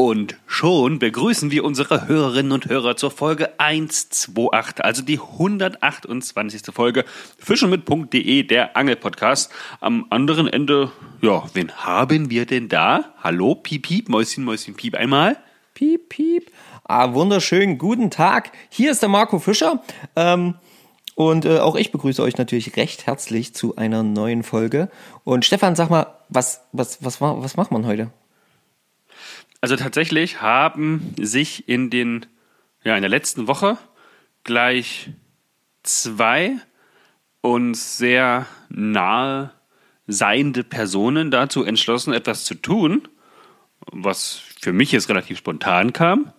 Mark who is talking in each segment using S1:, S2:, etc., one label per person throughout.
S1: Und schon begrüßen wir unsere Hörerinnen und Hörer zur Folge 128, also die 128. Folge fischenmit.de, der Angelpodcast. Am anderen Ende, ja, wen haben wir denn da? Hallo, piep, piep, Mäuschen, Mäuschen, piep einmal.
S2: Piep, piep. Ah, wunderschönen guten Tag. Hier ist der Marco Fischer. Ähm, und äh, auch ich begrüße euch natürlich recht herzlich zu einer neuen Folge. Und Stefan, sag mal, was, was, was, was macht man heute?
S1: Also tatsächlich haben sich in den, ja, in der letzten Woche gleich zwei uns sehr nahe seiende Personen dazu entschlossen, etwas zu tun, was für mich jetzt relativ spontan kam.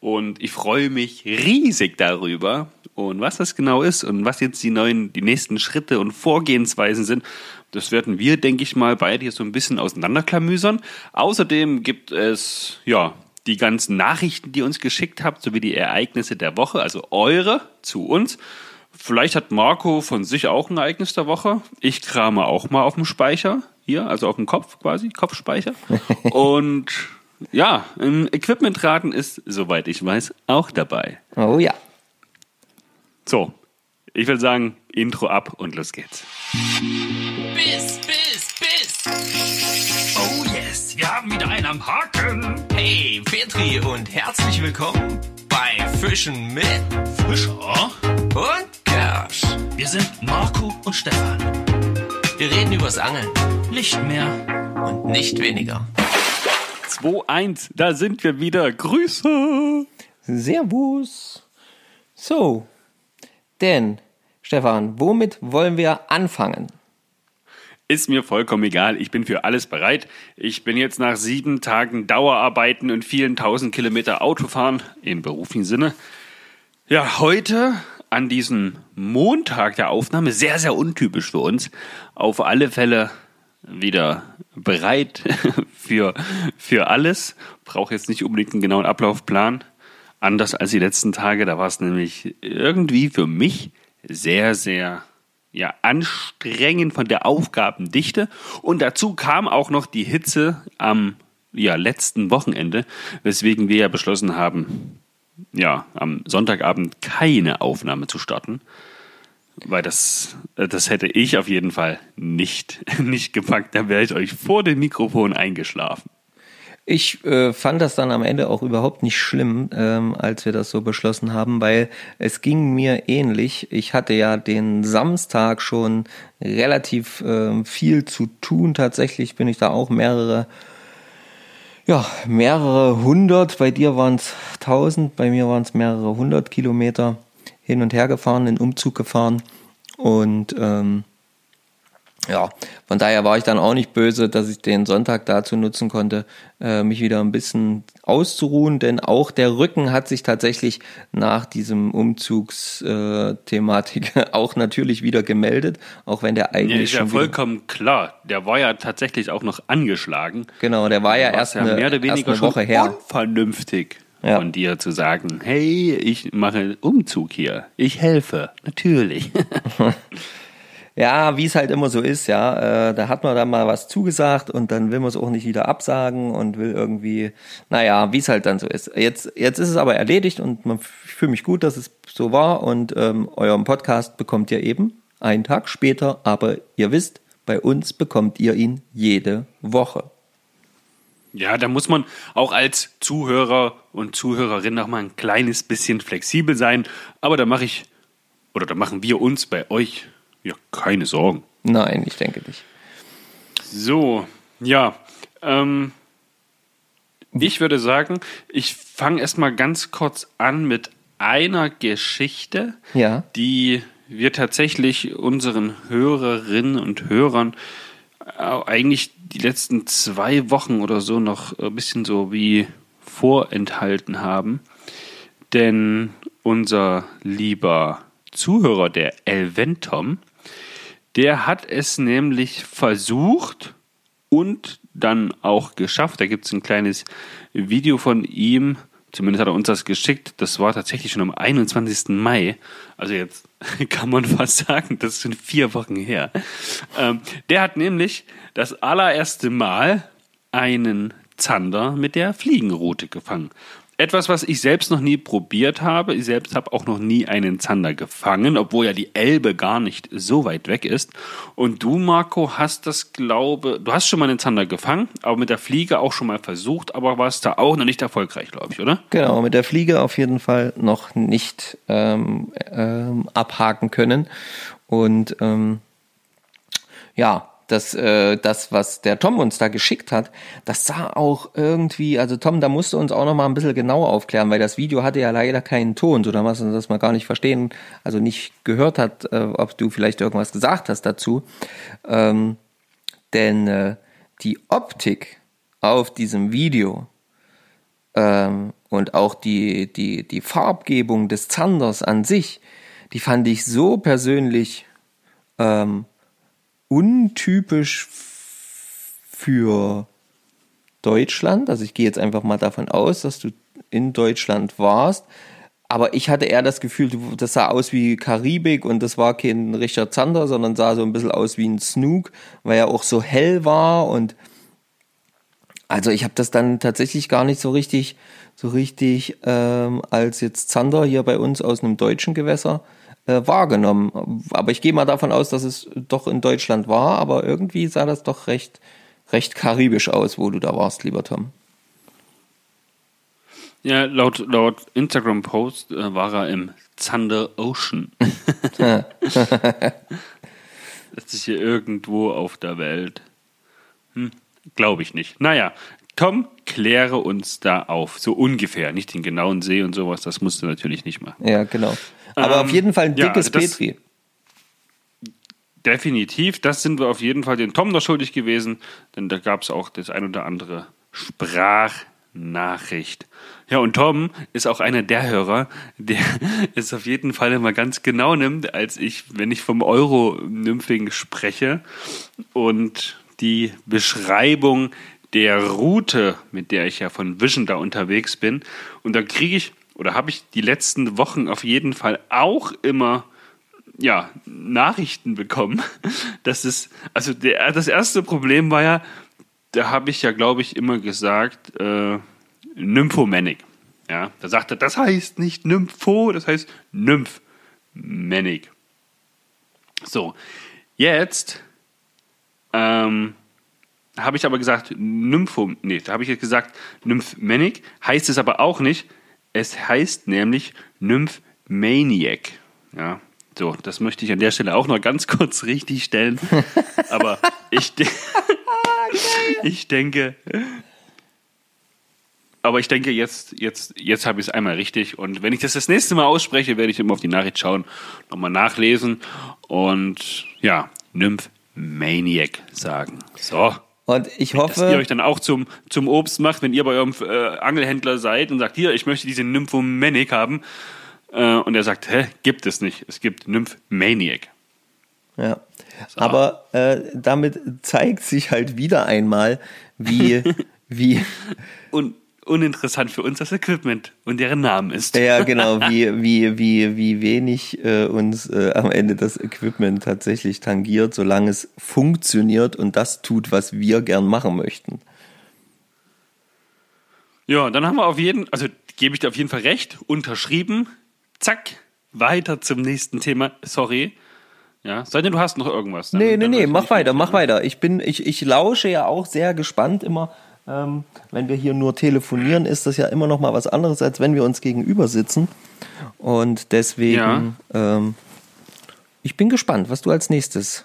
S1: Und ich freue mich riesig darüber. Und was das genau ist und was jetzt die neuen, die nächsten Schritte und Vorgehensweisen sind, das werden wir, denke ich mal, beide hier so ein bisschen auseinanderklamüsern. Außerdem gibt es, ja, die ganzen Nachrichten, die ihr uns geschickt habt, sowie die Ereignisse der Woche, also eure zu uns. Vielleicht hat Marco von sich auch ein Ereignis der Woche. Ich krame auch mal auf dem Speicher hier, also auf dem Kopf quasi, Kopfspeicher. Und ja, im Equipmentraten ist, soweit ich weiß, auch dabei.
S2: Oh ja.
S1: So, ich würde sagen, Intro ab und los geht's.
S3: Biss, Biss, Biss.
S4: Oh yes, wir haben wieder einen am Haken.
S3: Hey, Petri und herzlich willkommen bei Fischen mit
S4: Fischer.
S3: und Kersch.
S4: Wir sind Marco und Stefan.
S3: Wir reden übers Angeln
S4: Nicht mehr.
S3: und nicht weniger.
S1: 2-1, da sind wir wieder. Grüße!
S2: Servus. So, denn, Stefan, womit wollen wir anfangen?
S1: Ist mir vollkommen egal, ich bin für alles bereit. Ich bin jetzt nach sieben Tagen Dauerarbeiten und vielen tausend Kilometer Autofahren im beruflichen Sinne. Ja, heute an diesem Montag der Aufnahme, sehr, sehr untypisch für uns, auf alle Fälle wieder bereit für, für alles. Brauche jetzt nicht unbedingt einen genauen Ablaufplan. Anders als die letzten Tage, da war es nämlich irgendwie für mich sehr, sehr ja, anstrengend von der Aufgabendichte. Und dazu kam auch noch die Hitze am ja, letzten Wochenende, weswegen wir ja beschlossen haben, ja, am Sonntagabend keine Aufnahme zu starten. Weil das, äh, das hätte ich auf jeden Fall nicht, nicht gepackt. Da wäre ich euch vor dem Mikrofon eingeschlafen.
S2: Ich äh, fand das dann am Ende auch überhaupt nicht schlimm, ähm, als wir das so beschlossen haben, weil es ging mir ähnlich. Ich hatte ja den Samstag schon relativ ähm, viel zu tun. Tatsächlich bin ich da auch mehrere, ja, mehrere hundert. Bei dir waren es tausend, bei mir waren es mehrere hundert Kilometer hin und her gefahren, in Umzug gefahren und ähm, ja, von daher war ich dann auch nicht böse, dass ich den Sonntag dazu nutzen konnte, äh, mich wieder ein bisschen auszuruhen, denn auch der Rücken hat sich tatsächlich nach diesem Umzugsthematik auch natürlich wieder gemeldet, auch wenn der
S1: Ja,
S2: eigentlich
S1: ist ja
S2: schon wieder,
S1: vollkommen klar. Der war ja tatsächlich auch noch angeschlagen.
S2: genau, der war ja erst
S1: ja
S2: eine,
S1: mehr oder
S2: erst
S1: weniger
S2: eine
S1: schon
S2: Woche her.
S1: unvernünftig
S2: Ja.
S1: von dir zu sagen, hey, ich mache Umzug hier. Ich helfe, natürlich.
S2: Ja, wie es halt immer so ist, ja. Äh, da hat man dann mal was zugesagt und dann will man es auch nicht wieder absagen und will irgendwie, naja, wie es halt dann so ist. Jetzt, jetzt ist es aber erledigt und man, fühle mich gut, dass es so war und ähm, euren Podcast bekommt ihr eben einen Tag später, aber ihr wisst, bei uns bekommt ihr ihn jede Woche.
S1: Ja, da muss man auch als Zuhörer und Zuhörerin noch mal ein kleines bisschen flexibel sein. Aber da mache ich, oder da machen wir uns bei euch ja keine Sorgen.
S2: Nein, ich denke nicht.
S1: So, ja. Ähm, ich würde sagen, ich fange erstmal ganz kurz an mit einer Geschichte,
S2: Ja.
S1: die wir tatsächlich unseren Hörerinnen und Hörern äh, eigentlich die letzten zwei Wochen oder so noch ein bisschen so wie vorenthalten haben. Denn unser lieber Zuhörer, der Elventom, der hat es nämlich versucht und dann auch geschafft. Da gibt es ein kleines Video von ihm. Zumindest hat er uns das geschickt. Das war tatsächlich schon am 21. Mai. Also jetzt kann man fast sagen, das sind vier Wochen her. Ähm, der hat nämlich das allererste Mal einen Zander mit der Fliegenrute gefangen. Etwas, was ich selbst noch nie probiert habe. Ich selbst habe auch noch nie einen Zander gefangen, obwohl ja die Elbe gar nicht so weit weg ist. Und du, Marco, hast das, glaube du hast schon mal einen Zander gefangen, aber mit der Fliege auch schon mal versucht, aber warst da auch noch nicht erfolgreich, glaube ich, oder?
S2: Genau, mit der Fliege auf jeden Fall noch nicht ähm, ähm, abhaken können. Und ähm, ja, das, äh, das, was der Tom uns da geschickt hat, das sah auch irgendwie, also Tom, da musst du uns auch noch mal ein bisschen genauer aufklären, weil das Video hatte ja leider keinen Ton, so dass man gar nicht verstehen, also nicht gehört hat, äh, ob du vielleicht irgendwas gesagt hast dazu. Ähm, denn äh, die Optik auf diesem Video ähm, und auch die, die, die Farbgebung des Zanders an sich, die fand ich so persönlich ähm, untypisch für Deutschland. Also ich gehe jetzt einfach mal davon aus, dass du in Deutschland warst. Aber ich hatte eher das Gefühl, das sah aus wie Karibik und das war kein Richard Zander, sondern sah so ein bisschen aus wie ein Snook, weil er auch so hell war und also ich habe das dann tatsächlich gar nicht so richtig, so richtig ähm, als jetzt Zander hier bei uns aus einem deutschen Gewässer äh, wahrgenommen. Aber ich gehe mal davon aus, dass es doch in Deutschland war, aber irgendwie sah das doch recht, recht karibisch aus, wo du da warst, lieber Tom.
S1: Ja, laut, laut Instagram-Post äh, war er im Thunder Ocean. das ist hier irgendwo auf der Welt. Hm, Glaube ich nicht. Naja, Tom, kläre uns da auf. So ungefähr. Nicht den genauen See und sowas, das musst du natürlich nicht machen.
S2: Ja, genau. Aber
S1: Ähm,
S2: auf jeden Fall ein
S1: ja,
S2: dickes
S1: also das-
S2: Petri.
S1: Definitiv, das sind wir auf jeden Fall den Tom noch schuldig gewesen, denn da gab es auch das ein oder andere Sprachnachricht. Ja, und Tom ist auch einer der Hörer, der es auf jeden Fall immer ganz genau nimmt, als ich, wenn ich vom Euro-Nymphing spreche und die Beschreibung der Route, mit der ich ja von Vision da unterwegs bin. Und da kriege ich, oder habe ich die letzten Wochen auf jeden Fall auch immer ja, Nachrichten bekommen. Das ist, also der, das erste Problem war ja, da habe ich ja, glaube ich, immer gesagt, äh, Nymphomanic. Ja, da sagt er, das heißt nicht Nympho, das heißt Nymphmanic. So, jetzt ähm, habe ich aber gesagt, Nympho, nee, da habe ich jetzt gesagt, Nymphmanic, heißt es aber auch nicht. Es heißt nämlich Nymphmaniac. Ja, so, das möchte ich an der Stelle auch noch ganz kurz richtig stellen. Aber ich, de ich denke, aber ich denke, jetzt, jetzt, jetzt habe ich es einmal richtig. Und wenn ich das das nächste Mal ausspreche, werde ich immer auf die Nachricht schauen, nochmal nachlesen und ja, Nymphmaniac sagen. So.
S2: Und ich
S1: Dass ihr
S2: hoffe,
S1: euch dann auch zum, zum Obst macht, wenn ihr bei eurem äh, Angelhändler seid und sagt, hier, ich möchte diese Nymphomanic haben. Äh, und er sagt, hä, gibt es nicht. Es gibt Nymphmaniac.
S2: ja. Aber äh, damit zeigt sich halt wieder einmal, wie, wie,
S1: Und uninteressant für uns das Equipment und deren Namen ist.
S2: ja genau, wie, wie, wie, wie wenig äh, uns äh, am Ende das Equipment tatsächlich tangiert, solange es funktioniert und das tut, was wir gern machen möchten.
S1: Ja, dann haben wir auf jeden, also gebe ich dir auf jeden Fall recht, unterschrieben. Zack, weiter zum nächsten Thema. Sorry. Ja, sei denn, du hast noch irgendwas. Dann-
S2: Nee, nee, nee, mach weiter, mach weiter. Ich bin, ich, ich lausche ja auch sehr gespannt immer. Ähm, wenn wir hier nur telefonieren, ist das ja immer noch mal was anderes, als wenn wir uns gegenüber sitzen. Und deswegen, ähm, ich bin gespannt, was du als nächstes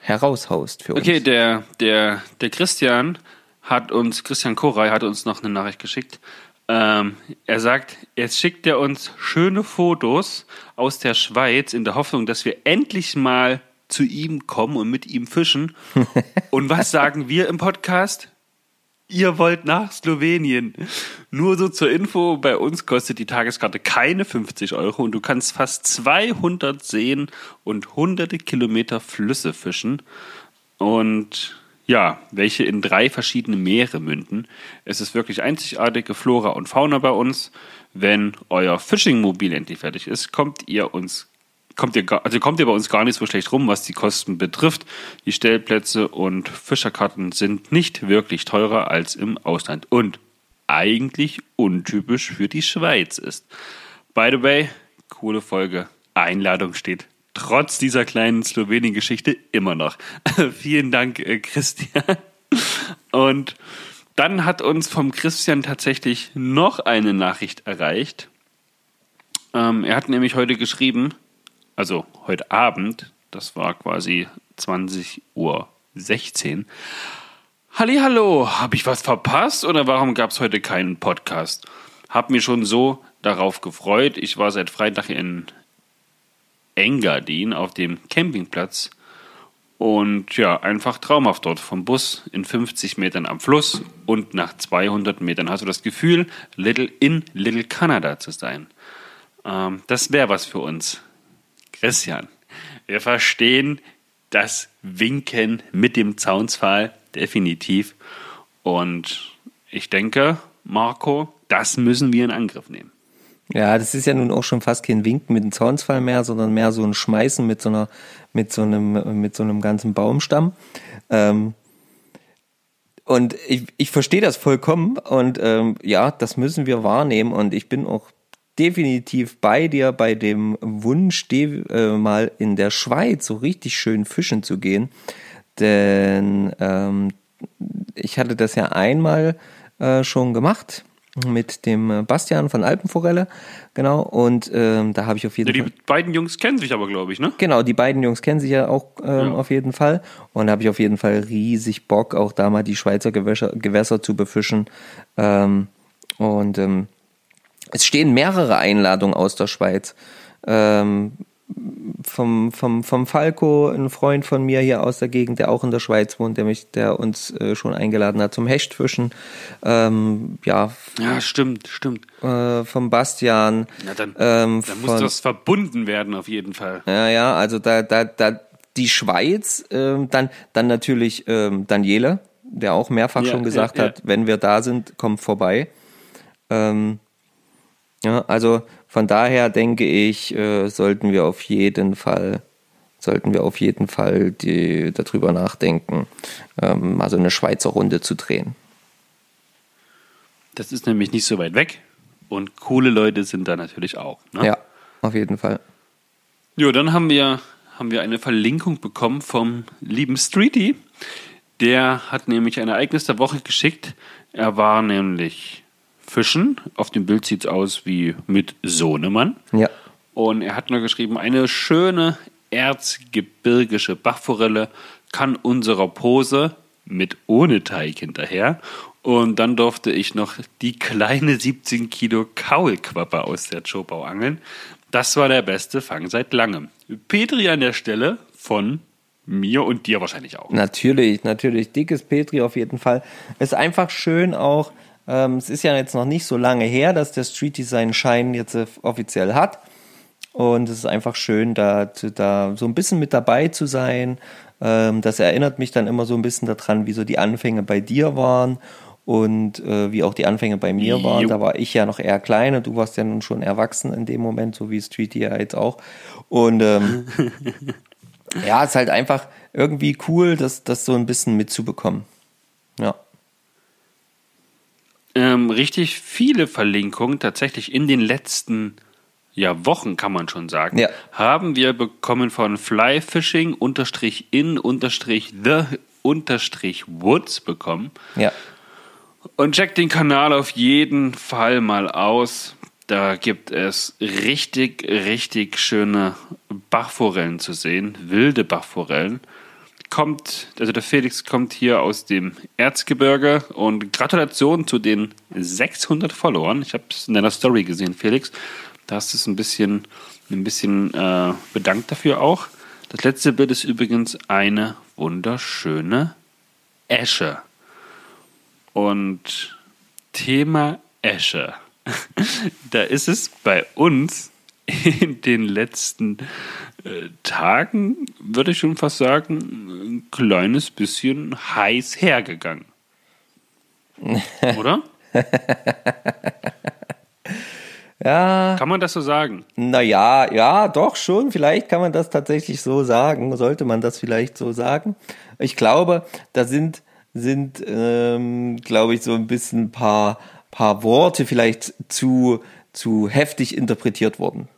S2: heraushaust für uns.
S1: Okay, der, der, der Christian hat uns, Christian Koray hat uns noch eine Nachricht geschickt. Ähm, er sagt, jetzt schickt er uns schöne Fotos aus der Schweiz in der Hoffnung, dass wir endlich mal zu ihm kommen und mit ihm fischen. und was sagen wir im Podcast? Ihr wollt nach Slowenien. Nur so zur Info, bei uns kostet die Tageskarte keine 50 Euro und du kannst fast 200 Seen und hunderte Kilometer Flüsse fischen. Und ja, welche in drei verschiedene Meere münden. Es ist wirklich einzigartige Flora und Fauna bei uns. Wenn euer Fishing-Mobil endlich fertig ist, kommt ihr uns kommt ihr, also kommt ihr bei uns gar nicht so schlecht rum, was die Kosten betrifft. Die Stellplätze und Fischerkarten sind nicht wirklich teurer als im Ausland und eigentlich untypisch für die Schweiz ist. By the way, coole Folge. Einladung steht trotz dieser kleinen Slowenien-Geschichte immer noch. Vielen Dank, äh, Christian. Und dann hat uns vom Christian tatsächlich noch eine Nachricht erreicht. Ähm, er hat nämlich heute geschrieben, also heute Abend, das war quasi 20.16 Uhr. Hallo, habe ich was verpasst oder warum gab es heute keinen Podcast? Hab mich schon so darauf gefreut. Ich war seit Freitag in Engadin auf dem Campingplatz und ja, einfach traumhaft dort. Vom Bus in 50 Metern am Fluss und nach 200 Metern hast du das Gefühl, Little in Little Canada zu sein. Ähm, das wäre was für uns. Christian, wir verstehen das Winken mit dem Zaunsfall definitiv. Und ich denke, Marco, das müssen wir in Angriff nehmen.
S2: Ja, das ist ja nun auch schon fast kein Winken mit einem Zaunsfall mehr, sondern mehr so ein Schmeißen mit so einer, mit so einem, mit so einem ganzen Baumstamm. Ähm, und ich, ich verstehe das vollkommen und ähm, ja, das müssen wir wahrnehmen und ich bin auch definitiv bei dir bei dem Wunsch, äh, mal in der Schweiz so richtig schön fischen zu gehen. Denn ähm, ich hatte das ja einmal äh, schon gemacht mit dem Bastian von Alpenforelle, genau. Und ähm, da habe ich auf jeden
S1: Ja, die
S2: Fall.
S1: beiden Jungs kennen sich aber, glaube ich, ne?
S2: Genau, die beiden Jungs kennen sich ja auch ähm,
S1: Ja.
S2: auf jeden Fall. Und da habe ich auf jeden Fall riesig Bock, auch da mal die Schweizer Gewässer, Gewässer zu befischen. Ähm, und ähm, es stehen mehrere Einladungen aus der Schweiz. Ähm, vom, vom, vom Falco, ein Freund von mir hier aus der Gegend, der auch in der Schweiz wohnt, der mich, der uns äh, schon eingeladen hat zum Hechtfischen. Ähm, ja,
S1: Ja, stimmt, stimmt.
S2: äh, vom Bastian.
S1: Na dann,
S2: ähm,
S1: dann muss
S2: von-
S1: das verbunden werden, auf jeden Fall.
S2: Ja, ja, also da, da, da die Schweiz, ähm, dann, dann natürlich ähm, Daniele, der auch mehrfach
S1: Ja,
S2: schon gesagt
S1: ja,
S2: hat, wenn wir da sind, kommt vorbei. Ähm, ja, also von daher denke ich, äh, sollten wir auf jeden Fall, sollten wir auf jeden Fall die, darüber nachdenken, ähm, mal so eine Schweizer Runde zu drehen.
S1: Das ist nämlich nicht so weit weg. Und coole Leute sind da natürlich auch. Ne?
S2: Ja, auf jeden Fall.
S1: Jo, dann haben wir, haben wir eine Verlinkung bekommen vom lieben Streety. Der hat nämlich ein Ereignis der Woche geschickt. Er war nämlich fischen. Auf dem Bild sieht es aus wie mit Sohnemann.
S2: Ja.
S1: Und er hat nur geschrieben, eine schöne erzgebirgische Bachforelle kann unserer Pose mit ohne Teig hinterher. Und dann durfte ich noch die kleine 17 Kilo Kaulquappe aus der Chopau angeln. Das war der beste Fang seit langem. Petri an der Stelle von mir und dir wahrscheinlich auch.
S2: Natürlich, natürlich. Dickes Petri auf jeden Fall. Ist einfach schön auch. Ähm, es ist ja jetzt noch nicht so lange her, dass der Streety seinen Schein jetzt äh, offiziell hat. Und es ist einfach schön, da, da so ein bisschen mit dabei zu sein. Ähm, das erinnert mich dann immer so ein bisschen daran, wie so die Anfänge bei dir waren und äh, wie auch die Anfänge bei mir waren.
S1: Jo.
S2: Da war ich ja noch eher klein und du warst ja nun schon erwachsen in dem Moment, so wie Streety ja jetzt auch. Und ähm, ja, es ist halt einfach irgendwie cool, das, das so ein bisschen mitzubekommen. Ja.
S1: Ähm, richtig viele Verlinkungen, tatsächlich in den letzten ja, Wochen, kann man schon sagen,
S2: Ja.
S1: haben wir bekommen von Flyfishing unterstrich in unterstrich the unterstrich woods bekommen.
S2: Ja.
S1: Und checkt den Kanal auf jeden Fall mal aus. Da gibt es richtig, richtig schöne Bachforellen zu sehen, wilde Bachforellen. Kommt, also der Felix kommt hier aus dem Erzgebirge und Gratulation zu den 600 Followern. Ich habe es in deiner Story gesehen, Felix. Da hast du es ein bisschen, ein bisschen äh, bedankt dafür auch. Das letzte Bild ist übrigens eine wunderschöne Esche. Und Thema Esche. Da ist es bei uns in den letzten äh, Tagen, würde ich schon fast sagen, ein kleines bisschen heiß hergegangen. Oder?
S2: Ja,
S1: Kann man das so sagen?
S2: naja, ja, doch schon. Vielleicht kann man das tatsächlich so sagen. Sollte man das vielleicht so sagen. Ich glaube, da sind, sind ähm, glaube ich, so ein bisschen ein paar, paar Worte vielleicht zu, zu heftig interpretiert worden.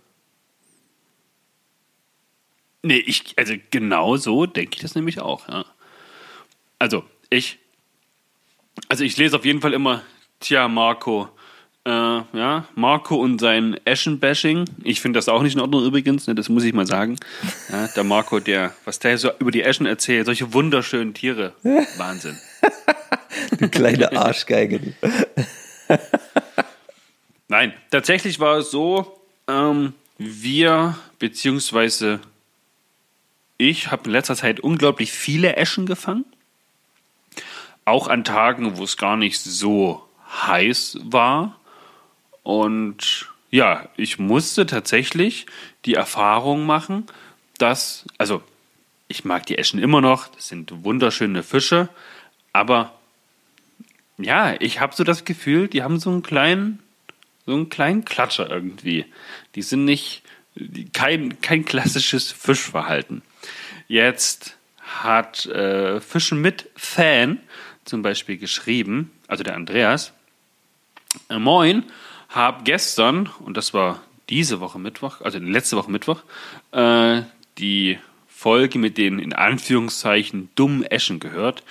S1: Nee, ich, also genau so denke ich das nämlich auch, ja. Also, ich, also ich lese auf jeden Fall immer, tja, Marco, äh, ja, Marco und sein Eschen-Bashing. Ich finde das auch nicht in Ordnung übrigens, ne, das muss ich mal sagen. Ja, der Marco, der, was der so über die Eschen erzählt, solche wunderschönen Tiere. Wahnsinn.
S2: Du kleine Arschgeige.
S1: Nein, tatsächlich war es so, ähm, wir, beziehungsweise ich, habe in letzter Zeit unglaublich viele Eschen gefangen. Auch an Tagen, wo es gar nicht so heiß war. Und ja, ich musste tatsächlich die Erfahrung machen, dass, also ich mag die Eschen immer noch, das sind wunderschöne Fische, aber ja, ich habe so das Gefühl, die haben so einen kleinen, so einen kleinen Klatscher irgendwie. Die sind nicht kein, kein klassisches Fischverhalten. Jetzt hat äh, Fischen mit Fan zum Beispiel geschrieben, also der Andreas, äh, Moin, hab gestern, und das war diese Woche Mittwoch, also letzte Woche Mittwoch, äh, die Folge mit den in Anführungszeichen dummen Eschen gehört.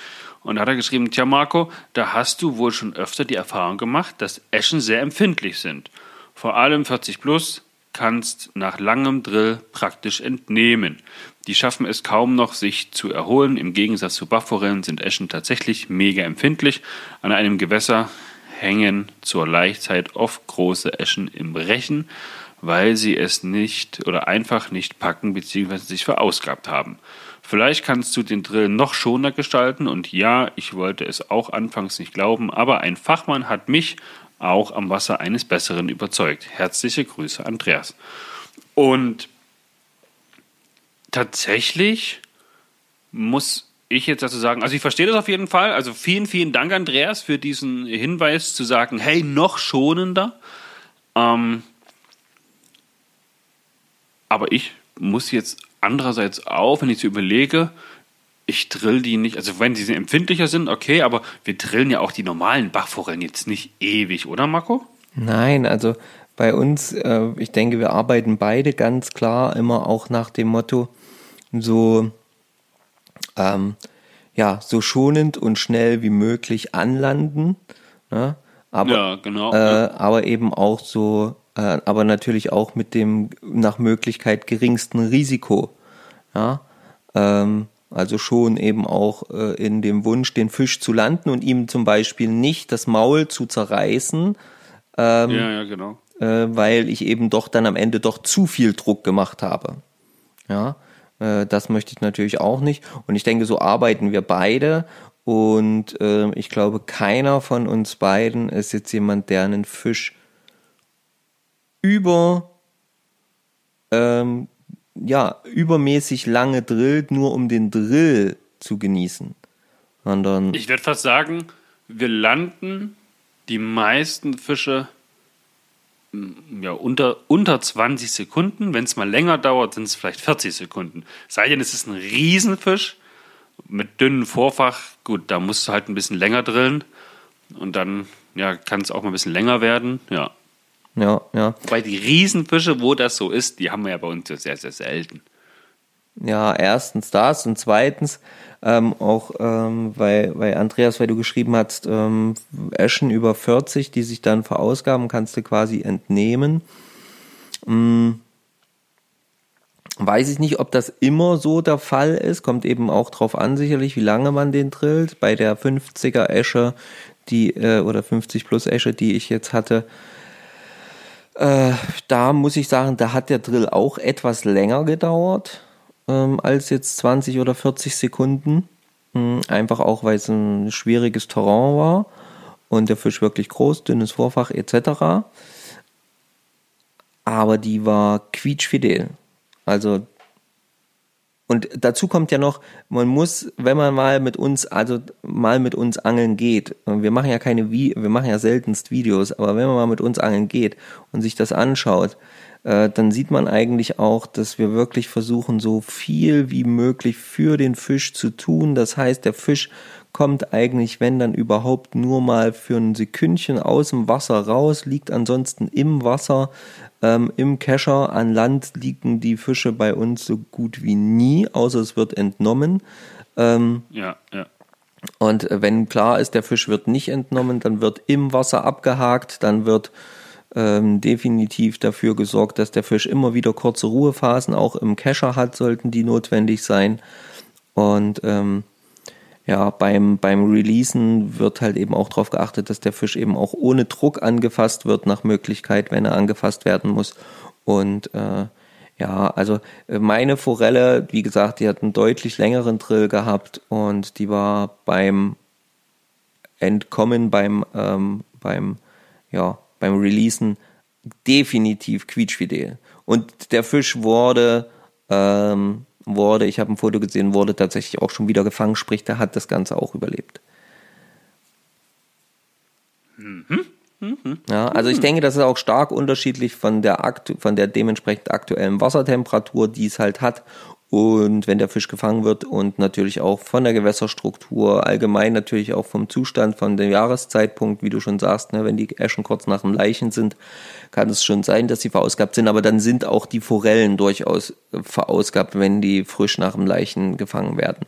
S1: Und da hat er geschrieben, tja Marco, da hast du wohl schon öfter die Erfahrung gemacht, dass Eschen sehr empfindlich sind. Vor allem 40 plus kannst nach langem Drill praktisch entnehmen. Die schaffen es kaum noch, sich zu erholen. Im Gegensatz zu Bachforellen sind Eschen tatsächlich mega empfindlich. An einem Gewässer hängen zur Laichzeit oft große Eschen im Rechen, weil sie es nicht oder einfach nicht packen bzw. sich verausgabt haben. Vielleicht kannst du den Drill noch schoner gestalten und ja, ich wollte es auch anfangs nicht glauben, aber ein Fachmann hat mich auch am Wasser eines Besseren überzeugt. Herzliche Grüße, Andreas. Und tatsächlich muss ich jetzt dazu sagen, also ich verstehe das auf jeden Fall. Also vielen, vielen Dank, Andreas, für diesen Hinweis zu sagen, hey, noch schonender. Ähm, aber ich muss jetzt andererseits auch, wenn ich so überlege, ich drill die nicht, also wenn die empfindlicher sind, okay, aber wir drillen ja auch die normalen Bachforellen jetzt nicht ewig, oder Marco?
S2: Nein, also bei uns, äh, ich denke, wir arbeiten beide ganz klar immer auch nach dem Motto, so, ähm, ja, so schonend und schnell wie möglich anlanden. Ne? Aber,
S1: Ja, genau.
S2: Äh, aber eben auch so, äh, aber natürlich auch mit dem nach Möglichkeit geringsten Risiko. Ja? Ähm, also schon eben auch äh, in dem Wunsch, den Fisch zu landen und ihm zum Beispiel nicht das Maul zu zerreißen,
S1: ja, ja, genau.
S2: äh, weil ich eben doch dann am Ende doch zu viel Druck gemacht habe. Ja, äh, das möchte ich natürlich auch nicht. Und ich denke, so arbeiten wir beide. Und äh, ich glaube, keiner von uns beiden ist jetzt jemand, der einen Fisch über ähm, ja übermäßig lange drillt, nur um den Drill zu genießen, sondern
S1: Ich würde fast sagen, wir landen die meisten Fische ja, unter, unter 20 Sekunden. Wenn es mal länger dauert, sind es vielleicht 40 Sekunden. Sei denn, es ist ein Riesenfisch mit dünnem Vorfach. Gut, da musst du halt ein bisschen länger drillen. Und dann ja, kann es auch mal ein bisschen länger werden. Ja.
S2: ja, ja.
S1: Wobei die Riesenfische, wo das so ist, die haben wir ja bei uns sehr, sehr selten.
S2: Ja, erstens das und zweitens ähm, auch, ähm, weil, weil Andreas, weil du geschrieben hast, ähm, Eschen über 40, die sich dann verausgaben, kannst du quasi entnehmen. Hm, weiß ich nicht, ob das immer so der Fall ist, kommt eben auch drauf an sicherlich, wie lange man den drillt. Bei der 50er Esche, die, äh, oder 50 plus Esche, die ich jetzt hatte, äh, da muss ich sagen, da hat der Drill auch etwas länger gedauert ähm, als jetzt 20 oder 40 Sekunden. Hm, Einfach auch, weil es ein schwieriges Terrain war und der Fisch wirklich groß, dünnes Vorfach etc. Aber die war quietschfidel. Also und dazu kommt ja noch, man muss, wenn man mal mit uns, also mal mit uns angeln geht, wir machen ja keine, wir machen ja seltenst Videos, aber wenn man mal mit uns angeln geht und sich das anschaut, äh, dann sieht man eigentlich auch, dass wir wirklich versuchen, so viel wie möglich für den Fisch zu tun. Das heißt, der Fisch kommt eigentlich, wenn dann überhaupt, nur mal für ein Sekündchen aus dem Wasser raus, liegt ansonsten im Wasser, ähm, im Kescher. An Land liegen die Fische bei uns so gut wie nie, außer es wird entnommen. Ähm,
S1: Ja, ja.
S2: und wenn klar ist, der Fisch wird nicht entnommen, dann wird im Wasser abgehakt, dann wird ähm, definitiv dafür gesorgt, dass der Fisch immer wieder kurze Ruhephasen auch im Kescher hat, sollten die notwendig sein. Und ähm, ja, beim, beim Releasen wird halt eben auch darauf geachtet, dass der Fisch eben auch ohne Druck angefasst wird, nach Möglichkeit, wenn er angefasst werden muss. Und äh, ja, also äh, meine Forelle, wie gesagt, die hat einen deutlich längeren Drill gehabt und die war beim Entkommen, beim, ähm, beim, ja, beim Releasen definitiv quietschfidel. Und der Fisch wurde, ähm, wurde, ich habe ein Foto gesehen, wurde tatsächlich auch schon wieder gefangen, sprich, der hat das Ganze auch überlebt. Ja, also ich denke, das ist auch stark unterschiedlich von der, aktu von der dementsprechend aktuellen Wassertemperatur, die es halt hat. Und wenn der Fisch gefangen wird und natürlich auch von der Gewässerstruktur, allgemein natürlich auch vom Zustand, von dem Jahreszeitpunkt, wie du schon sagst, ne, wenn die Äschen kurz nach dem Leichen sind, kann es schon sein, dass sie verausgabt sind, aber dann sind auch die Forellen durchaus verausgabt, wenn die frisch nach dem Leichen gefangen werden.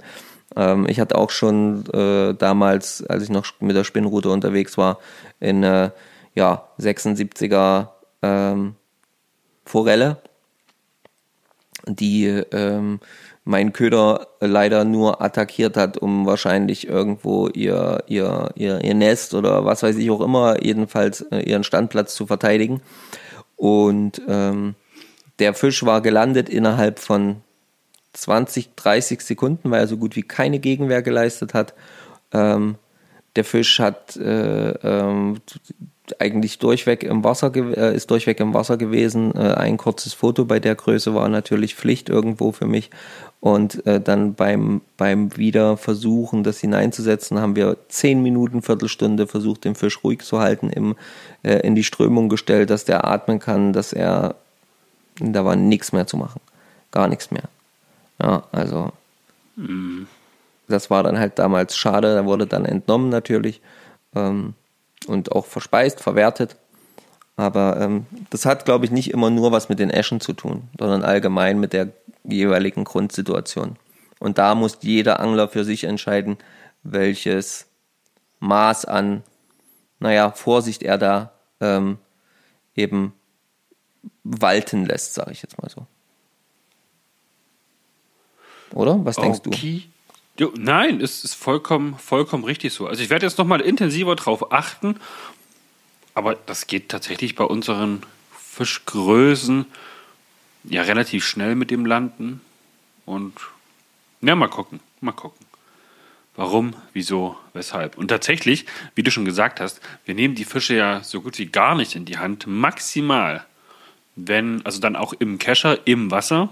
S2: Ähm, ich hatte auch schon äh, damals, als ich noch mit der Spinnrute unterwegs war, in äh, ja, 76er ähm, Forelle, die ähm, mein Köder leider nur attackiert hat, um wahrscheinlich irgendwo ihr, ihr, ihr, ihr Nest oder was weiß ich auch immer, jedenfalls äh, ihren Standplatz zu verteidigen. Und ähm, der Fisch war gelandet innerhalb von 20, 30 Sekunden, weil er so gut wie keine Gegenwehr geleistet hat. Ähm, der Fisch hat äh, ähm, eigentlich durchweg im Wasser äh, ist durchweg im Wasser gewesen. Äh, ein kurzes Foto bei der Größe war natürlich Pflicht irgendwo für mich. Und äh, dann beim, beim Wiederversuchen, das hineinzusetzen, haben wir zehn Minuten, Viertelstunde versucht, den Fisch ruhig zu halten, im, in die Strömung gestellt, dass der atmen kann, dass er, da war nichts mehr zu machen. Gar nichts mehr. Ja, also das war dann halt damals schade, da wurde dann entnommen natürlich ähm, und auch verspeist, verwertet. Aber ähm, das hat, glaube ich, nicht immer nur was mit den Eschen zu tun, sondern allgemein mit der jeweiligen Grundsituation. Und da muss jeder Angler für sich entscheiden, welches Maß an, naja, Vorsicht er da ähm, eben walten lässt, sage ich jetzt mal so. Oder? Was denkst du?
S1: Jo, nein, es ist vollkommen, vollkommen richtig so. Also ich werde jetzt nochmal intensiver drauf achten, aber das geht tatsächlich bei unseren Fischgrößen ja relativ schnell mit dem Landen. Und ja, mal gucken, mal gucken. Warum, wieso, weshalb. Und tatsächlich, wie du schon gesagt hast, wir nehmen die Fische ja so gut wie gar nicht in die Hand. Maximal, wenn, also dann auch im Kescher, im Wasser,